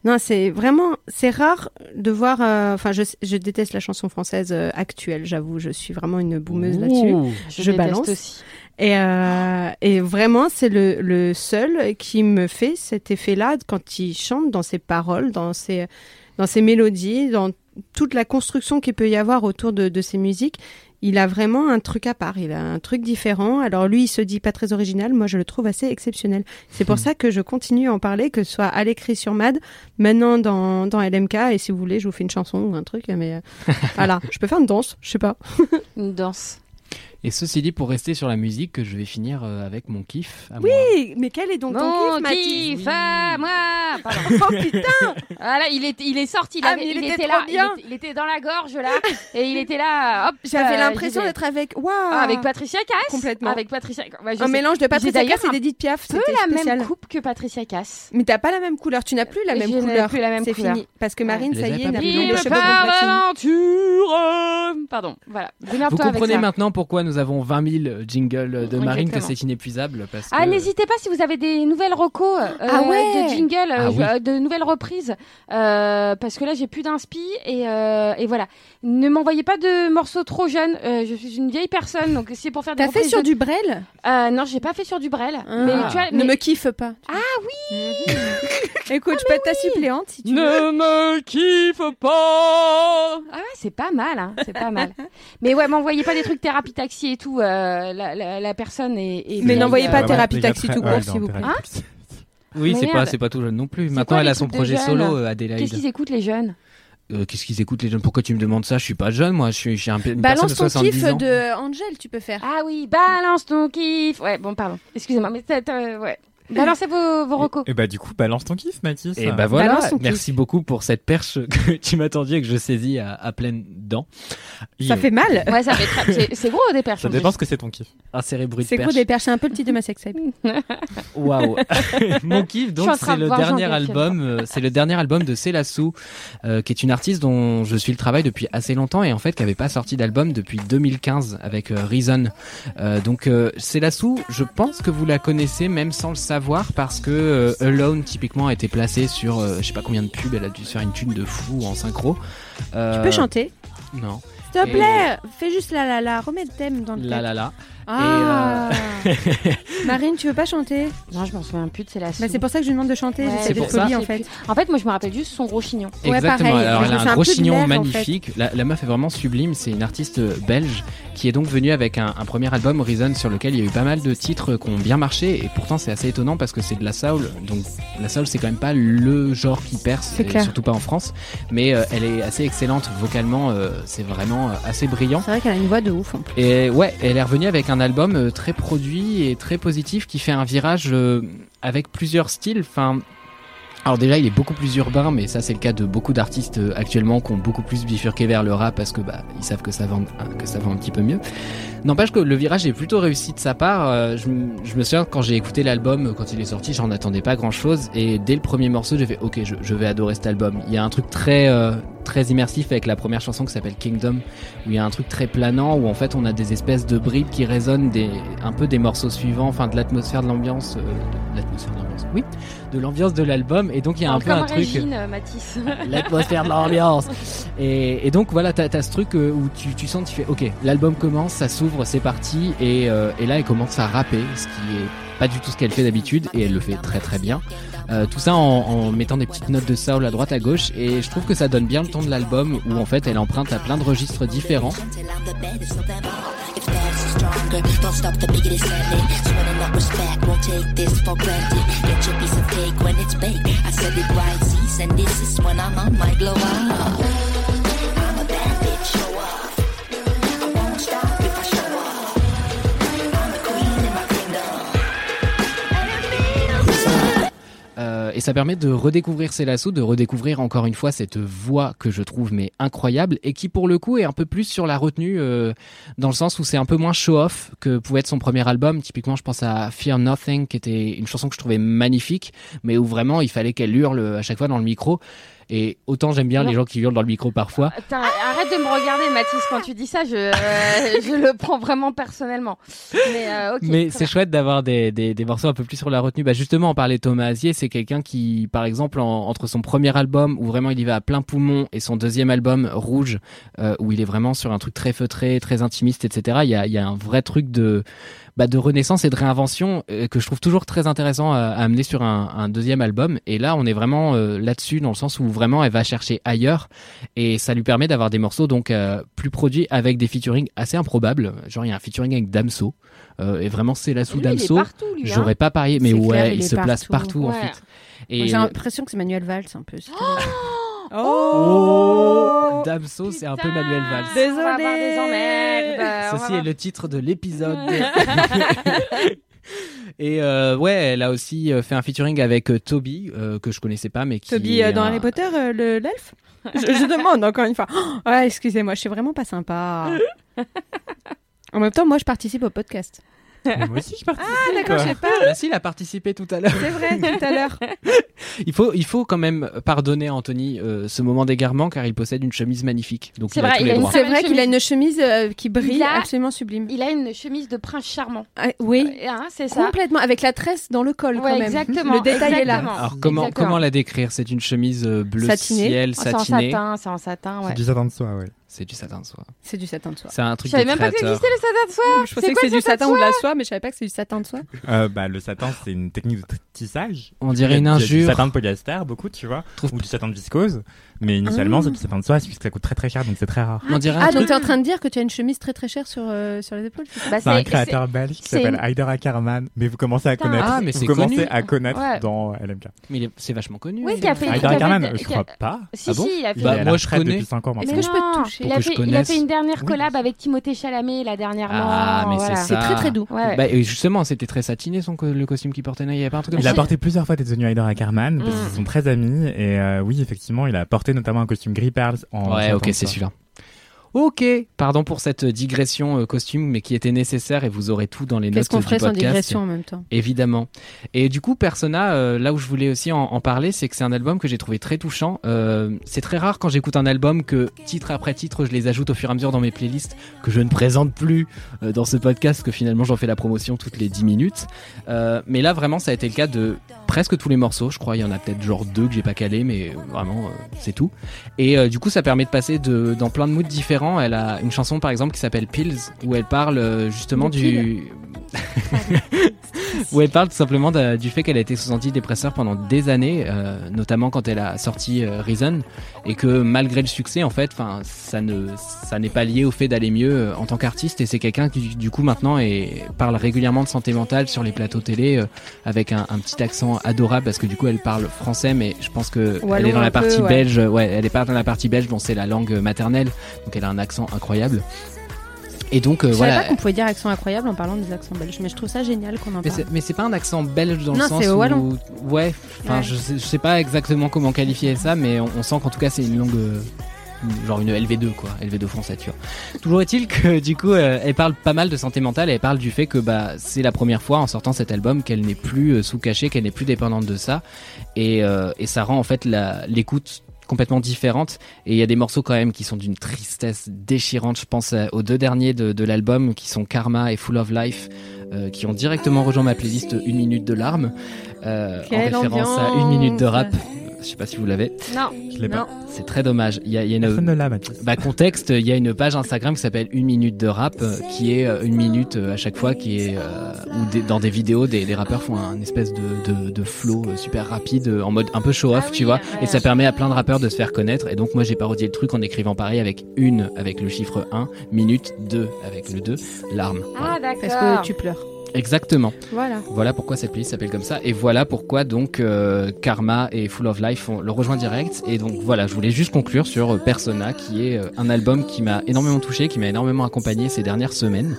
non, c'est vraiment, c'est rare de voir. euh, Enfin, je, je déteste la chanson française euh, actuelle. J'avoue, je suis vraiment une boumeuse là-dessus. Je Je, balance. aussi. Et, euh, et vraiment, c'est le, le seul qui me fait cet effet-là quand il chante dans ses paroles, dans ses, dans ses mélodies, dans toute la construction qu'il peut y avoir autour de, de ses musiques. Il a vraiment un truc à part, il a un truc différent. Alors lui, il se dit pas très original, moi je le trouve assez exceptionnel. C'est pour Hmm. ça que je continue à en parler, que ce soit à l'écrit sur Mad, maintenant dans, dans LMK, et si vous voulez, je vous fais une chanson ou un truc, mais euh, voilà, je peux faire une danse, je sais pas. Une danse. Et ceci dit pour rester sur la musique que je vais finir euh, avec mon kiff à moi. Oui, mais quel est donc ton kiff, Mathis kiff à moi Pardon. Oh putain Voilà, il est, il est sorti, il, Ah, avait- il il était là, il bien. était, il était dans la gorge là, et il était là, hop. J'avais euh, l'impression d'être avec. Waouh Ah, avec Patricia Cass. Complètement. Avec Patricia. Ouais, Un sais. mélange de Patricia Cass et d'Edith Piaf. peu la spécial. même coupe que Patricia Cass. Mais t'as pas la même couleur. Tu n'as plus la même Je couleur. plus la même C'est couleur. fini. Parce que Marine, ça y est, n'a plus Il les cheveux. Pardon, voilà. Vous comprenez maintenant pourquoi nous avons 20 000 jingles de Marine, que c'est inépuisable. Parce Ah, que... n'hésitez pas si vous avez des nouvelles recos euh, Ah ouais de jingle, euh, Ah oui. euh, de nouvelles reprises, euh, parce que là j'ai plus d'inspi et, euh, et voilà. Ne m'envoyez pas de morceaux trop jeunes. euh, je suis une vieille personne, donc si c'est pour faire des T'as fait sur de- du Brel? Euh, non, j'ai pas fait sur du Brel. Mais Ah. tu vois, Ne me kiffe pas. Ah oui. Écoute, je peux être ta suppléante si tu veux. Ne me kiffe pas. Ah ouais, c'est pas mal, hein, c'est pas mal. Mais ouais, m'envoyez pas des trucs thérapie taxi et tout. euh, la, la, la personne est. est Mais n'envoyez euh, pas thérapie taxi tout court, s'il vous plaît. taxi. Oui, c'est pas, c'est pas tout jeune non plus. Maintenant, quoi elle a son projet solo, euh, Adélaïde. Qu'est-ce qu'ils écoutent les jeunes? Euh, Qu'est-ce qu'ils écoutent les jeunes? Pourquoi tu me demandes ça? Je suis pas jeune, moi. Je suis, je suis un, une personne de Balance ton 70 kiff ans. de Angel, tu peux faire. Ah oui, balance ton kiff. Ouais, bon, pardon. Excusez-moi, mais t'as- ouais. Balancez vos, vos recos. Et bah du coup, balance ton kiff, Mathis. Et bah voilà, kiff. merci beaucoup pour cette perche que tu m'as tendue et que je saisis à, à pleines dents. Ça fait mal. Ouais, ça fait très... c'est- C'est gros des perches. Ça en dépend ce que c'est ton kiff. Un bruit de C'est gros des perches, c'est un peu le titre de ma sextape. Waouh. Mon kiff, donc, c'est le dernier album, euh, c'est le dernier album de Célassou, euh, qui est une artiste dont je suis le travail depuis assez longtemps et en fait qui avait pas sorti d'album depuis 2015 avec euh, Reason. Euh, donc euh, Célassou, je pense que vous la connaissez même sans le savoir parce que euh, Alone typiquement a été placée sur euh, je sais pas combien de pubs, elle a dû se faire une thune de fou en synchro. Euh, Tu peux chanter Non. S'il te Et- plaît, fais juste la la la, remets le thème dans le La thème. la la. Ah Marine, tu veux pas chanter? Non, je m'en souviens plus de c'est la bah, C'est pour ça que je lui demande de chanter, Ouais, c'est pour ça. en fait. En fait, moi, je me rappelle juste son gros chignon. Exactement. Alors elle a un gros chignon l'air, en fait. magnifique. La, la meuf est vraiment sublime. C'est une artiste euh, belge qui est donc venu avec un, un premier album Reason sur lequel il y a eu pas mal de titres qui ont bien marché et pourtant c'est assez étonnant parce que c'est de la soul donc la soul c'est quand même pas le genre qui perce et surtout pas en France mais euh, elle est assez excellente vocalement euh, c'est vraiment euh, assez brillant C'est vrai qu'elle a une voix de ouf en plus. et ouais, elle est revenue avec un album euh, très produit et très positif qui fait un virage euh, avec plusieurs styles. Enfin, alors déjà, il est beaucoup plus urbain, mais ça c'est le cas de beaucoup d'artistes euh, actuellement qui ont beaucoup plus bifurqué vers le rap parce que bah ils savent que ça vend euh, que ça vend un petit peu mieux. N'empêche que le virage est plutôt réussi de sa part. Euh, je, me souviens quand j'ai écouté l'album euh, quand il est sorti, j'en attendais pas grand chose et dès le premier morceau, j'ai fait OK, je, je vais adorer cet album. Il y a un truc très euh, très immersif avec la première chanson qui s'appelle Kingdom où il y a un truc très planant où en fait on a des espèces de bribes qui résonnent des un peu des morceaux suivants, enfin de l'atmosphère de l'ambiance, euh, de l'atmosphère de l'ambiance, oui, de l'ambiance de l'album et donc il y a un peu un truc Mathis. l'atmosphère de l'ambiance. Et, et donc voilà, t'as as ce truc où tu, tu sens, tu fais, ok, l'album commence, ça s'ouvre, c'est parti, et, euh, et là elle commence à rapper, ce qui est pas du tout ce qu'elle fait d'habitude, et elle le fait très très bien. Euh, tout ça en, en mettant des petites notes de soul à droite à gauche, et je trouve que ça donne bien le ton de l'album, où en fait elle emprunte à plein de registres différents. Euh, et ça permet de redécouvrir Célasso, de redécouvrir encore une fois cette voix que je trouve mais incroyable et qui pour le coup est un peu plus sur la retenue euh, dans le sens où c'est un peu moins show-off que pouvait être son premier album. Typiquement, je pense à Fear Nothing qui était une chanson que je trouvais magnifique, mais où vraiment il fallait qu'elle hurle à chaque fois dans le micro. Et autant j'aime bien Non. les gens qui hurlent dans le micro parfois. Attends, arrête de me regarder, Mathis, quand tu dis ça, je, euh, je le prends vraiment personnellement. Mais, euh, Mais c'est chouette d'avoir des, des, des morceaux un peu plus sur la retenue. Bah justement, on parlait de Thomas Azier, c'est quelqu'un qui, par exemple, en- entre son premier album où vraiment il y va à plein poumon et son deuxième album Rouge, euh, où il est vraiment sur un truc très feutré, très intimiste, etc. Il y a, il y a un vrai truc de bah, de renaissance et de réinvention euh, que je trouve toujours très intéressant à, à amener sur un, un deuxième album. Et là, on est vraiment euh, là-dessus dans le sens où vraiment elle va chercher ailleurs et ça lui permet d'avoir des morceaux donc euh, plus produits avec des featuring assez improbables. Genre il y a un featuring avec Damso euh, et vraiment c'est la sous Damso. partout, lui, hein. J'aurais pas parié, mais ouais, clair, il, se place partout. en fait. J'ai l'impression que c'est Manuel Valls un peu. Oh, Damso, c'est un peu Manuel Valls. On va avoir des emmerdes. euh, on Ceci est le titre de l'épisode. Et euh, ouais, elle a aussi euh, fait un featuring avec euh, Toby, euh, que je connaissais pas, mais qui. Toby euh, est dans un- Harry Potter, euh, le- l'elfe? Je, je demande encore une fois. Oh, ouais, excusez-moi, je suis vraiment pas sympa. en même temps, moi, je participe au podcast. Moi aussi, je participe. Ah, d'accord, je sais pas. Bah si, il a participé tout à l'heure. C'est vrai, tout à l'heure. Il faut, il faut quand même pardonner à Anthony euh, ce moment d'égarement car il possède une chemise magnifique. Donc C'est il a vrai, tous il les a une droits. C'est vrai qu'il a une chemise euh, qui brille Il a- absolument sublime. Il a une chemise de prince charmant. Ah, oui, Hein, c'est ça. complètement, avec la tresse dans le col Ouais, quand même. exactement, Le détail est là. Alors comment, Exactement. comment la décrire? C'est une chemise euh, bleu Satinée. ciel, Oh, c'est en satinée. satin, c'est en satin, ouais. C'est du satin de soie, ouais. C'est du satin de soie. C'est du satin de soie. C'est un truc Je savais de même pas que ça créateur. existait le satin de soie. Je pensais que quoi c'est le du satin de ou de la soie soie, mais je savais pas que c'est du satin de soie. Euh, bah, le satin, c'est une technique de tissage. On dirait une Il y a Du injure. satin de polyester, beaucoup, tu vois. Trouve- Ou du satin de viscose. Mais initialement, Ah. c'est du satin de soie, puisque ça coûte très très cher, donc c'est très rare. On dirait un Ah, donc truc. t'es en train de dire que tu as une chemise très très chère sur, euh, sur les épaules c'est ça Bah, C'est un créateur belge qui s'appelle Heider Ackerman. Mais vous commencez à connaître. Ah, mais vous commencez connu. à connaître Ouais. dans LMK. Mais il est- c'est vachement connu. Oui, qui a fait- fait- Ackerman, je crois pas. Si, Ah bon si, il a fait. Bah, moi, la je connais. depuis 5 ans Est-ce maintenant. que je peux te non, toucher il a, fait, il a connaisse. fait une dernière collab avec Timothée Chalamet là dernièrement. Ah, mais c'est ça. C'est très très doux. Bah, et justement, c'était très satiné le costume qu'il portait. Il a ça. porté plusieurs fois des tenues Heider Ackerman, parce Mm. qu'ils sont très amis. Et euh, oui, effectivement, il a porté notamment un costume gris perles en. Ouais, ok, c'est celui-là. Ok, pardon pour cette digression euh, costume, mais qui était nécessaire et vous aurez tout dans les notes Qu'est-ce qu'on du ferait sans podcast. digression en même temps? Évidemment. Et du coup, Persona, euh, là où je voulais aussi en, en parler, c'est que c'est un album que j'ai trouvé très touchant. Euh, c'est très rare quand j'écoute un album que titre après titre, je les ajoute au fur et à mesure dans mes playlists, que je ne présente plus euh, dans ce podcast, que finalement j'en fais la promotion toutes les 10 minutes. Euh, mais là, vraiment, ça a été le cas de presque tous les morceaux. Je crois il y en a peut-être genre deux que j'ai pas calé, mais vraiment euh, c'est tout. Et euh, du coup, ça permet de passer de, dans plein de moods différents. Elle a une chanson par exemple qui s'appelle Pills où elle parle euh, justement De du où elle parle tout simplement de- du fait qu'elle a été sous antidépresseur pendant des années, euh, notamment quand elle a sorti euh, Reason, et que malgré le succès, en fait, enfin, ça ne, ça n'est pas lié au fait d'aller mieux euh, en tant qu'artiste. Et c'est quelqu'un qui, du coup, maintenant, est, parle régulièrement de santé mentale sur les plateaux télé, euh, avec un, un petit accent adorable, parce que du coup, elle parle français, mais je pense que elle est dans la peu, partie ouais. belge. Ouais, elle est pas dans la partie belge, dont c'est la langue maternelle, donc elle a un accent incroyable. Et donc euh, Je savais voilà. pas qu'on pouvait dire accent incroyable en parlant des accents belges, mais je trouve ça génial qu'on en parle. mais c'est pas un accent belge dans Non, le sens où ouais, enfin Ouais. je, je sais pas exactement comment qualifier ça, mais on, on sent qu'en tout cas c'est une langue euh, genre une LV2 quoi, LV2 français tu vois. Toujours est-il que du coup euh, elle parle pas mal de santé mentale et elle parle du fait que bah c'est la première fois en sortant cet album qu'elle n'est plus euh, sous cachet, qu'elle n'est plus dépendante de ça et, euh, et ça rend en fait l'écoute complètement différente et il y a des morceaux quand même qui sont d'une tristesse déchirante. Je pense aux deux derniers de, de l'album qui sont Karma et Full of Life euh, qui ont directement rejoint ma playlist Une minute de larmes euh, en référence à Une minute de rap. Je sais pas si vous l'avez Non. Je l'ai pas. c'est très dommage il y a, il y a une Personne ne l'a, Mathis. bah contexte, il y a une page Instagram qui s'appelle Une minute de rap, euh, qui est euh, une minute euh, à chaque fois, qui est euh, où des- dans des vidéos, des, des rappeurs font un espèce de, de, de flow super rapide, en mode un peu show-off, Ah tu oui, vois, ouais. et ça permet à plein de rappeurs de se faire connaître. Et donc moi j'ai parodié le truc en écrivant pareil avec une avec le chiffre 1, minute 2 avec le 2, larme. Ah d'accord. Parce que tu pleures. Exactement. Voilà. Voilà pourquoi cette playlist s'appelle comme ça. Et voilà pourquoi donc euh, Karma et Full of Life ont le rejoint direct. Et donc voilà je voulais juste conclure sur euh, Persona qui est euh, un album qui m'a énormément touché qui m'a énormément accompagné ces dernières semaines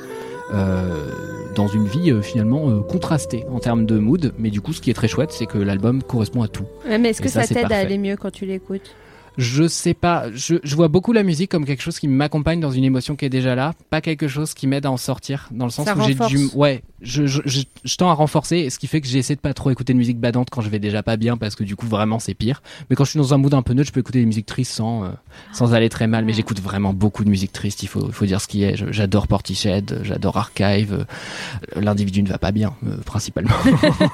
euh, dans une vie euh, finalement euh, contrastée en termes de mood. Mais du coup ce qui est très chouette c'est que l'album correspond à tout. Ouais, mais est-ce que ça, t'aide à aller mieux quand tu l'écoutes? Je sais pas, je, je vois beaucoup la musique comme quelque chose qui m'accompagne dans une émotion qui est déjà là, pas quelque chose qui m'aide à en sortir, dans le sens Ça où j'ai du, ouais, je, je, je, je tends à renforcer, et ce qui fait que j'essaie de pas trop écouter de musique badante quand je vais déjà pas bien, parce que du coup vraiment c'est pire. Mais quand je suis dans un mood un peu neutre, je peux écouter des musiques tristes sans, euh, sans aller très mal. Mais j'écoute vraiment beaucoup de musique triste, il faut, il faut dire ce qui est. J'adore Portishead, j'adore Archive. euh, L'individu ne va pas bien, euh, principalement.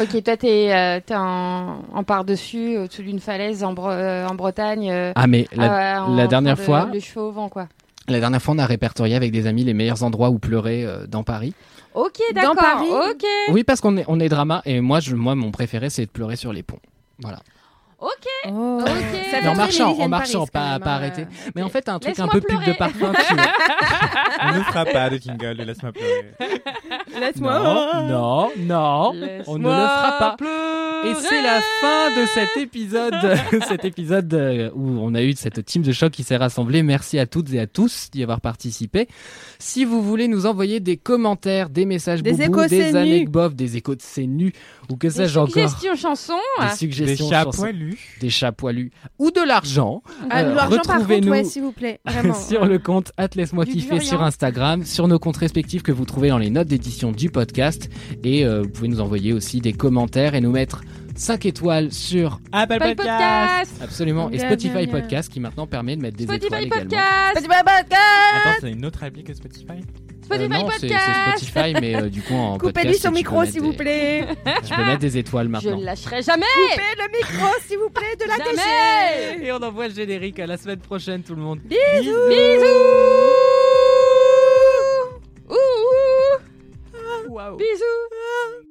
Ok, toi t'es euh, t'es en, en par-dessus, au-dessus d'une falaise en, Bre- euh, en Bretagne. euh, ah mais la, ah en la dernière de- fois, Le cheveu au vent quoi. la dernière fois on a répertorié avec des amis les meilleurs endroits où pleurer euh, dans Paris. Ok, Dans d'accord. Paris Ok. Oui, parce qu'on est, on est drama et moi, je, moi, mon préféré, c'est de pleurer sur les ponts. Voilà. Ok. Oh. Ok. Ça en marchant, en marchant, Paris, pas, pas hein. arrêter. Mais en fait, un truc un peu pub de pleurer. parfum. On ne fera pas de jingle de Laisse-moi pleurer. Laisse-moi. Non, non, non, on ne le fera pas. Et c'est la fin de cet épisode, cet épisode euh, où on a eu cette team de choc qui s'est rassemblée. Merci à toutes et à tous d'y avoir participé. Si vous voulez nous envoyer des commentaires, des messages Des boubou, échos des anecdotes, des échos de c'est nu ou que Des sais-je encore, suggestions chansons. des Des suggestions, chats chansons, poilus. des chats poilus ou de l'argent. Ah, Euh, l'argent par contre, retrouvez-nous ouais, s'il vous plaît. Vraiment. sur le compte Laisse-moi kiffer sur Instagram, sur nos comptes respectifs que vous trouvez dans les notes d'édition du podcast. Et euh, vous pouvez nous envoyer aussi des commentaires et nous mettre 5 étoiles sur Apple Podcast. absolument et Spotify bien, bien. Podcast qui maintenant permet de mettre des Spotify étoiles également. Podcast. Attends, c'est une autre appli que Spotify? Spotify euh, non, Podcast. C'est Spotify, mais euh, du coup en Coupez-lui son micro, s'il vous plaît. Tu peux mettre des étoiles maintenant. Je ne lâcherai jamais. Coupez le micro, s'il vous plaît, de la jamais Et on envoie le générique. À la semaine prochaine, tout le monde. Bisous. Bisous. Ah. Ouh. Wow. Bisous.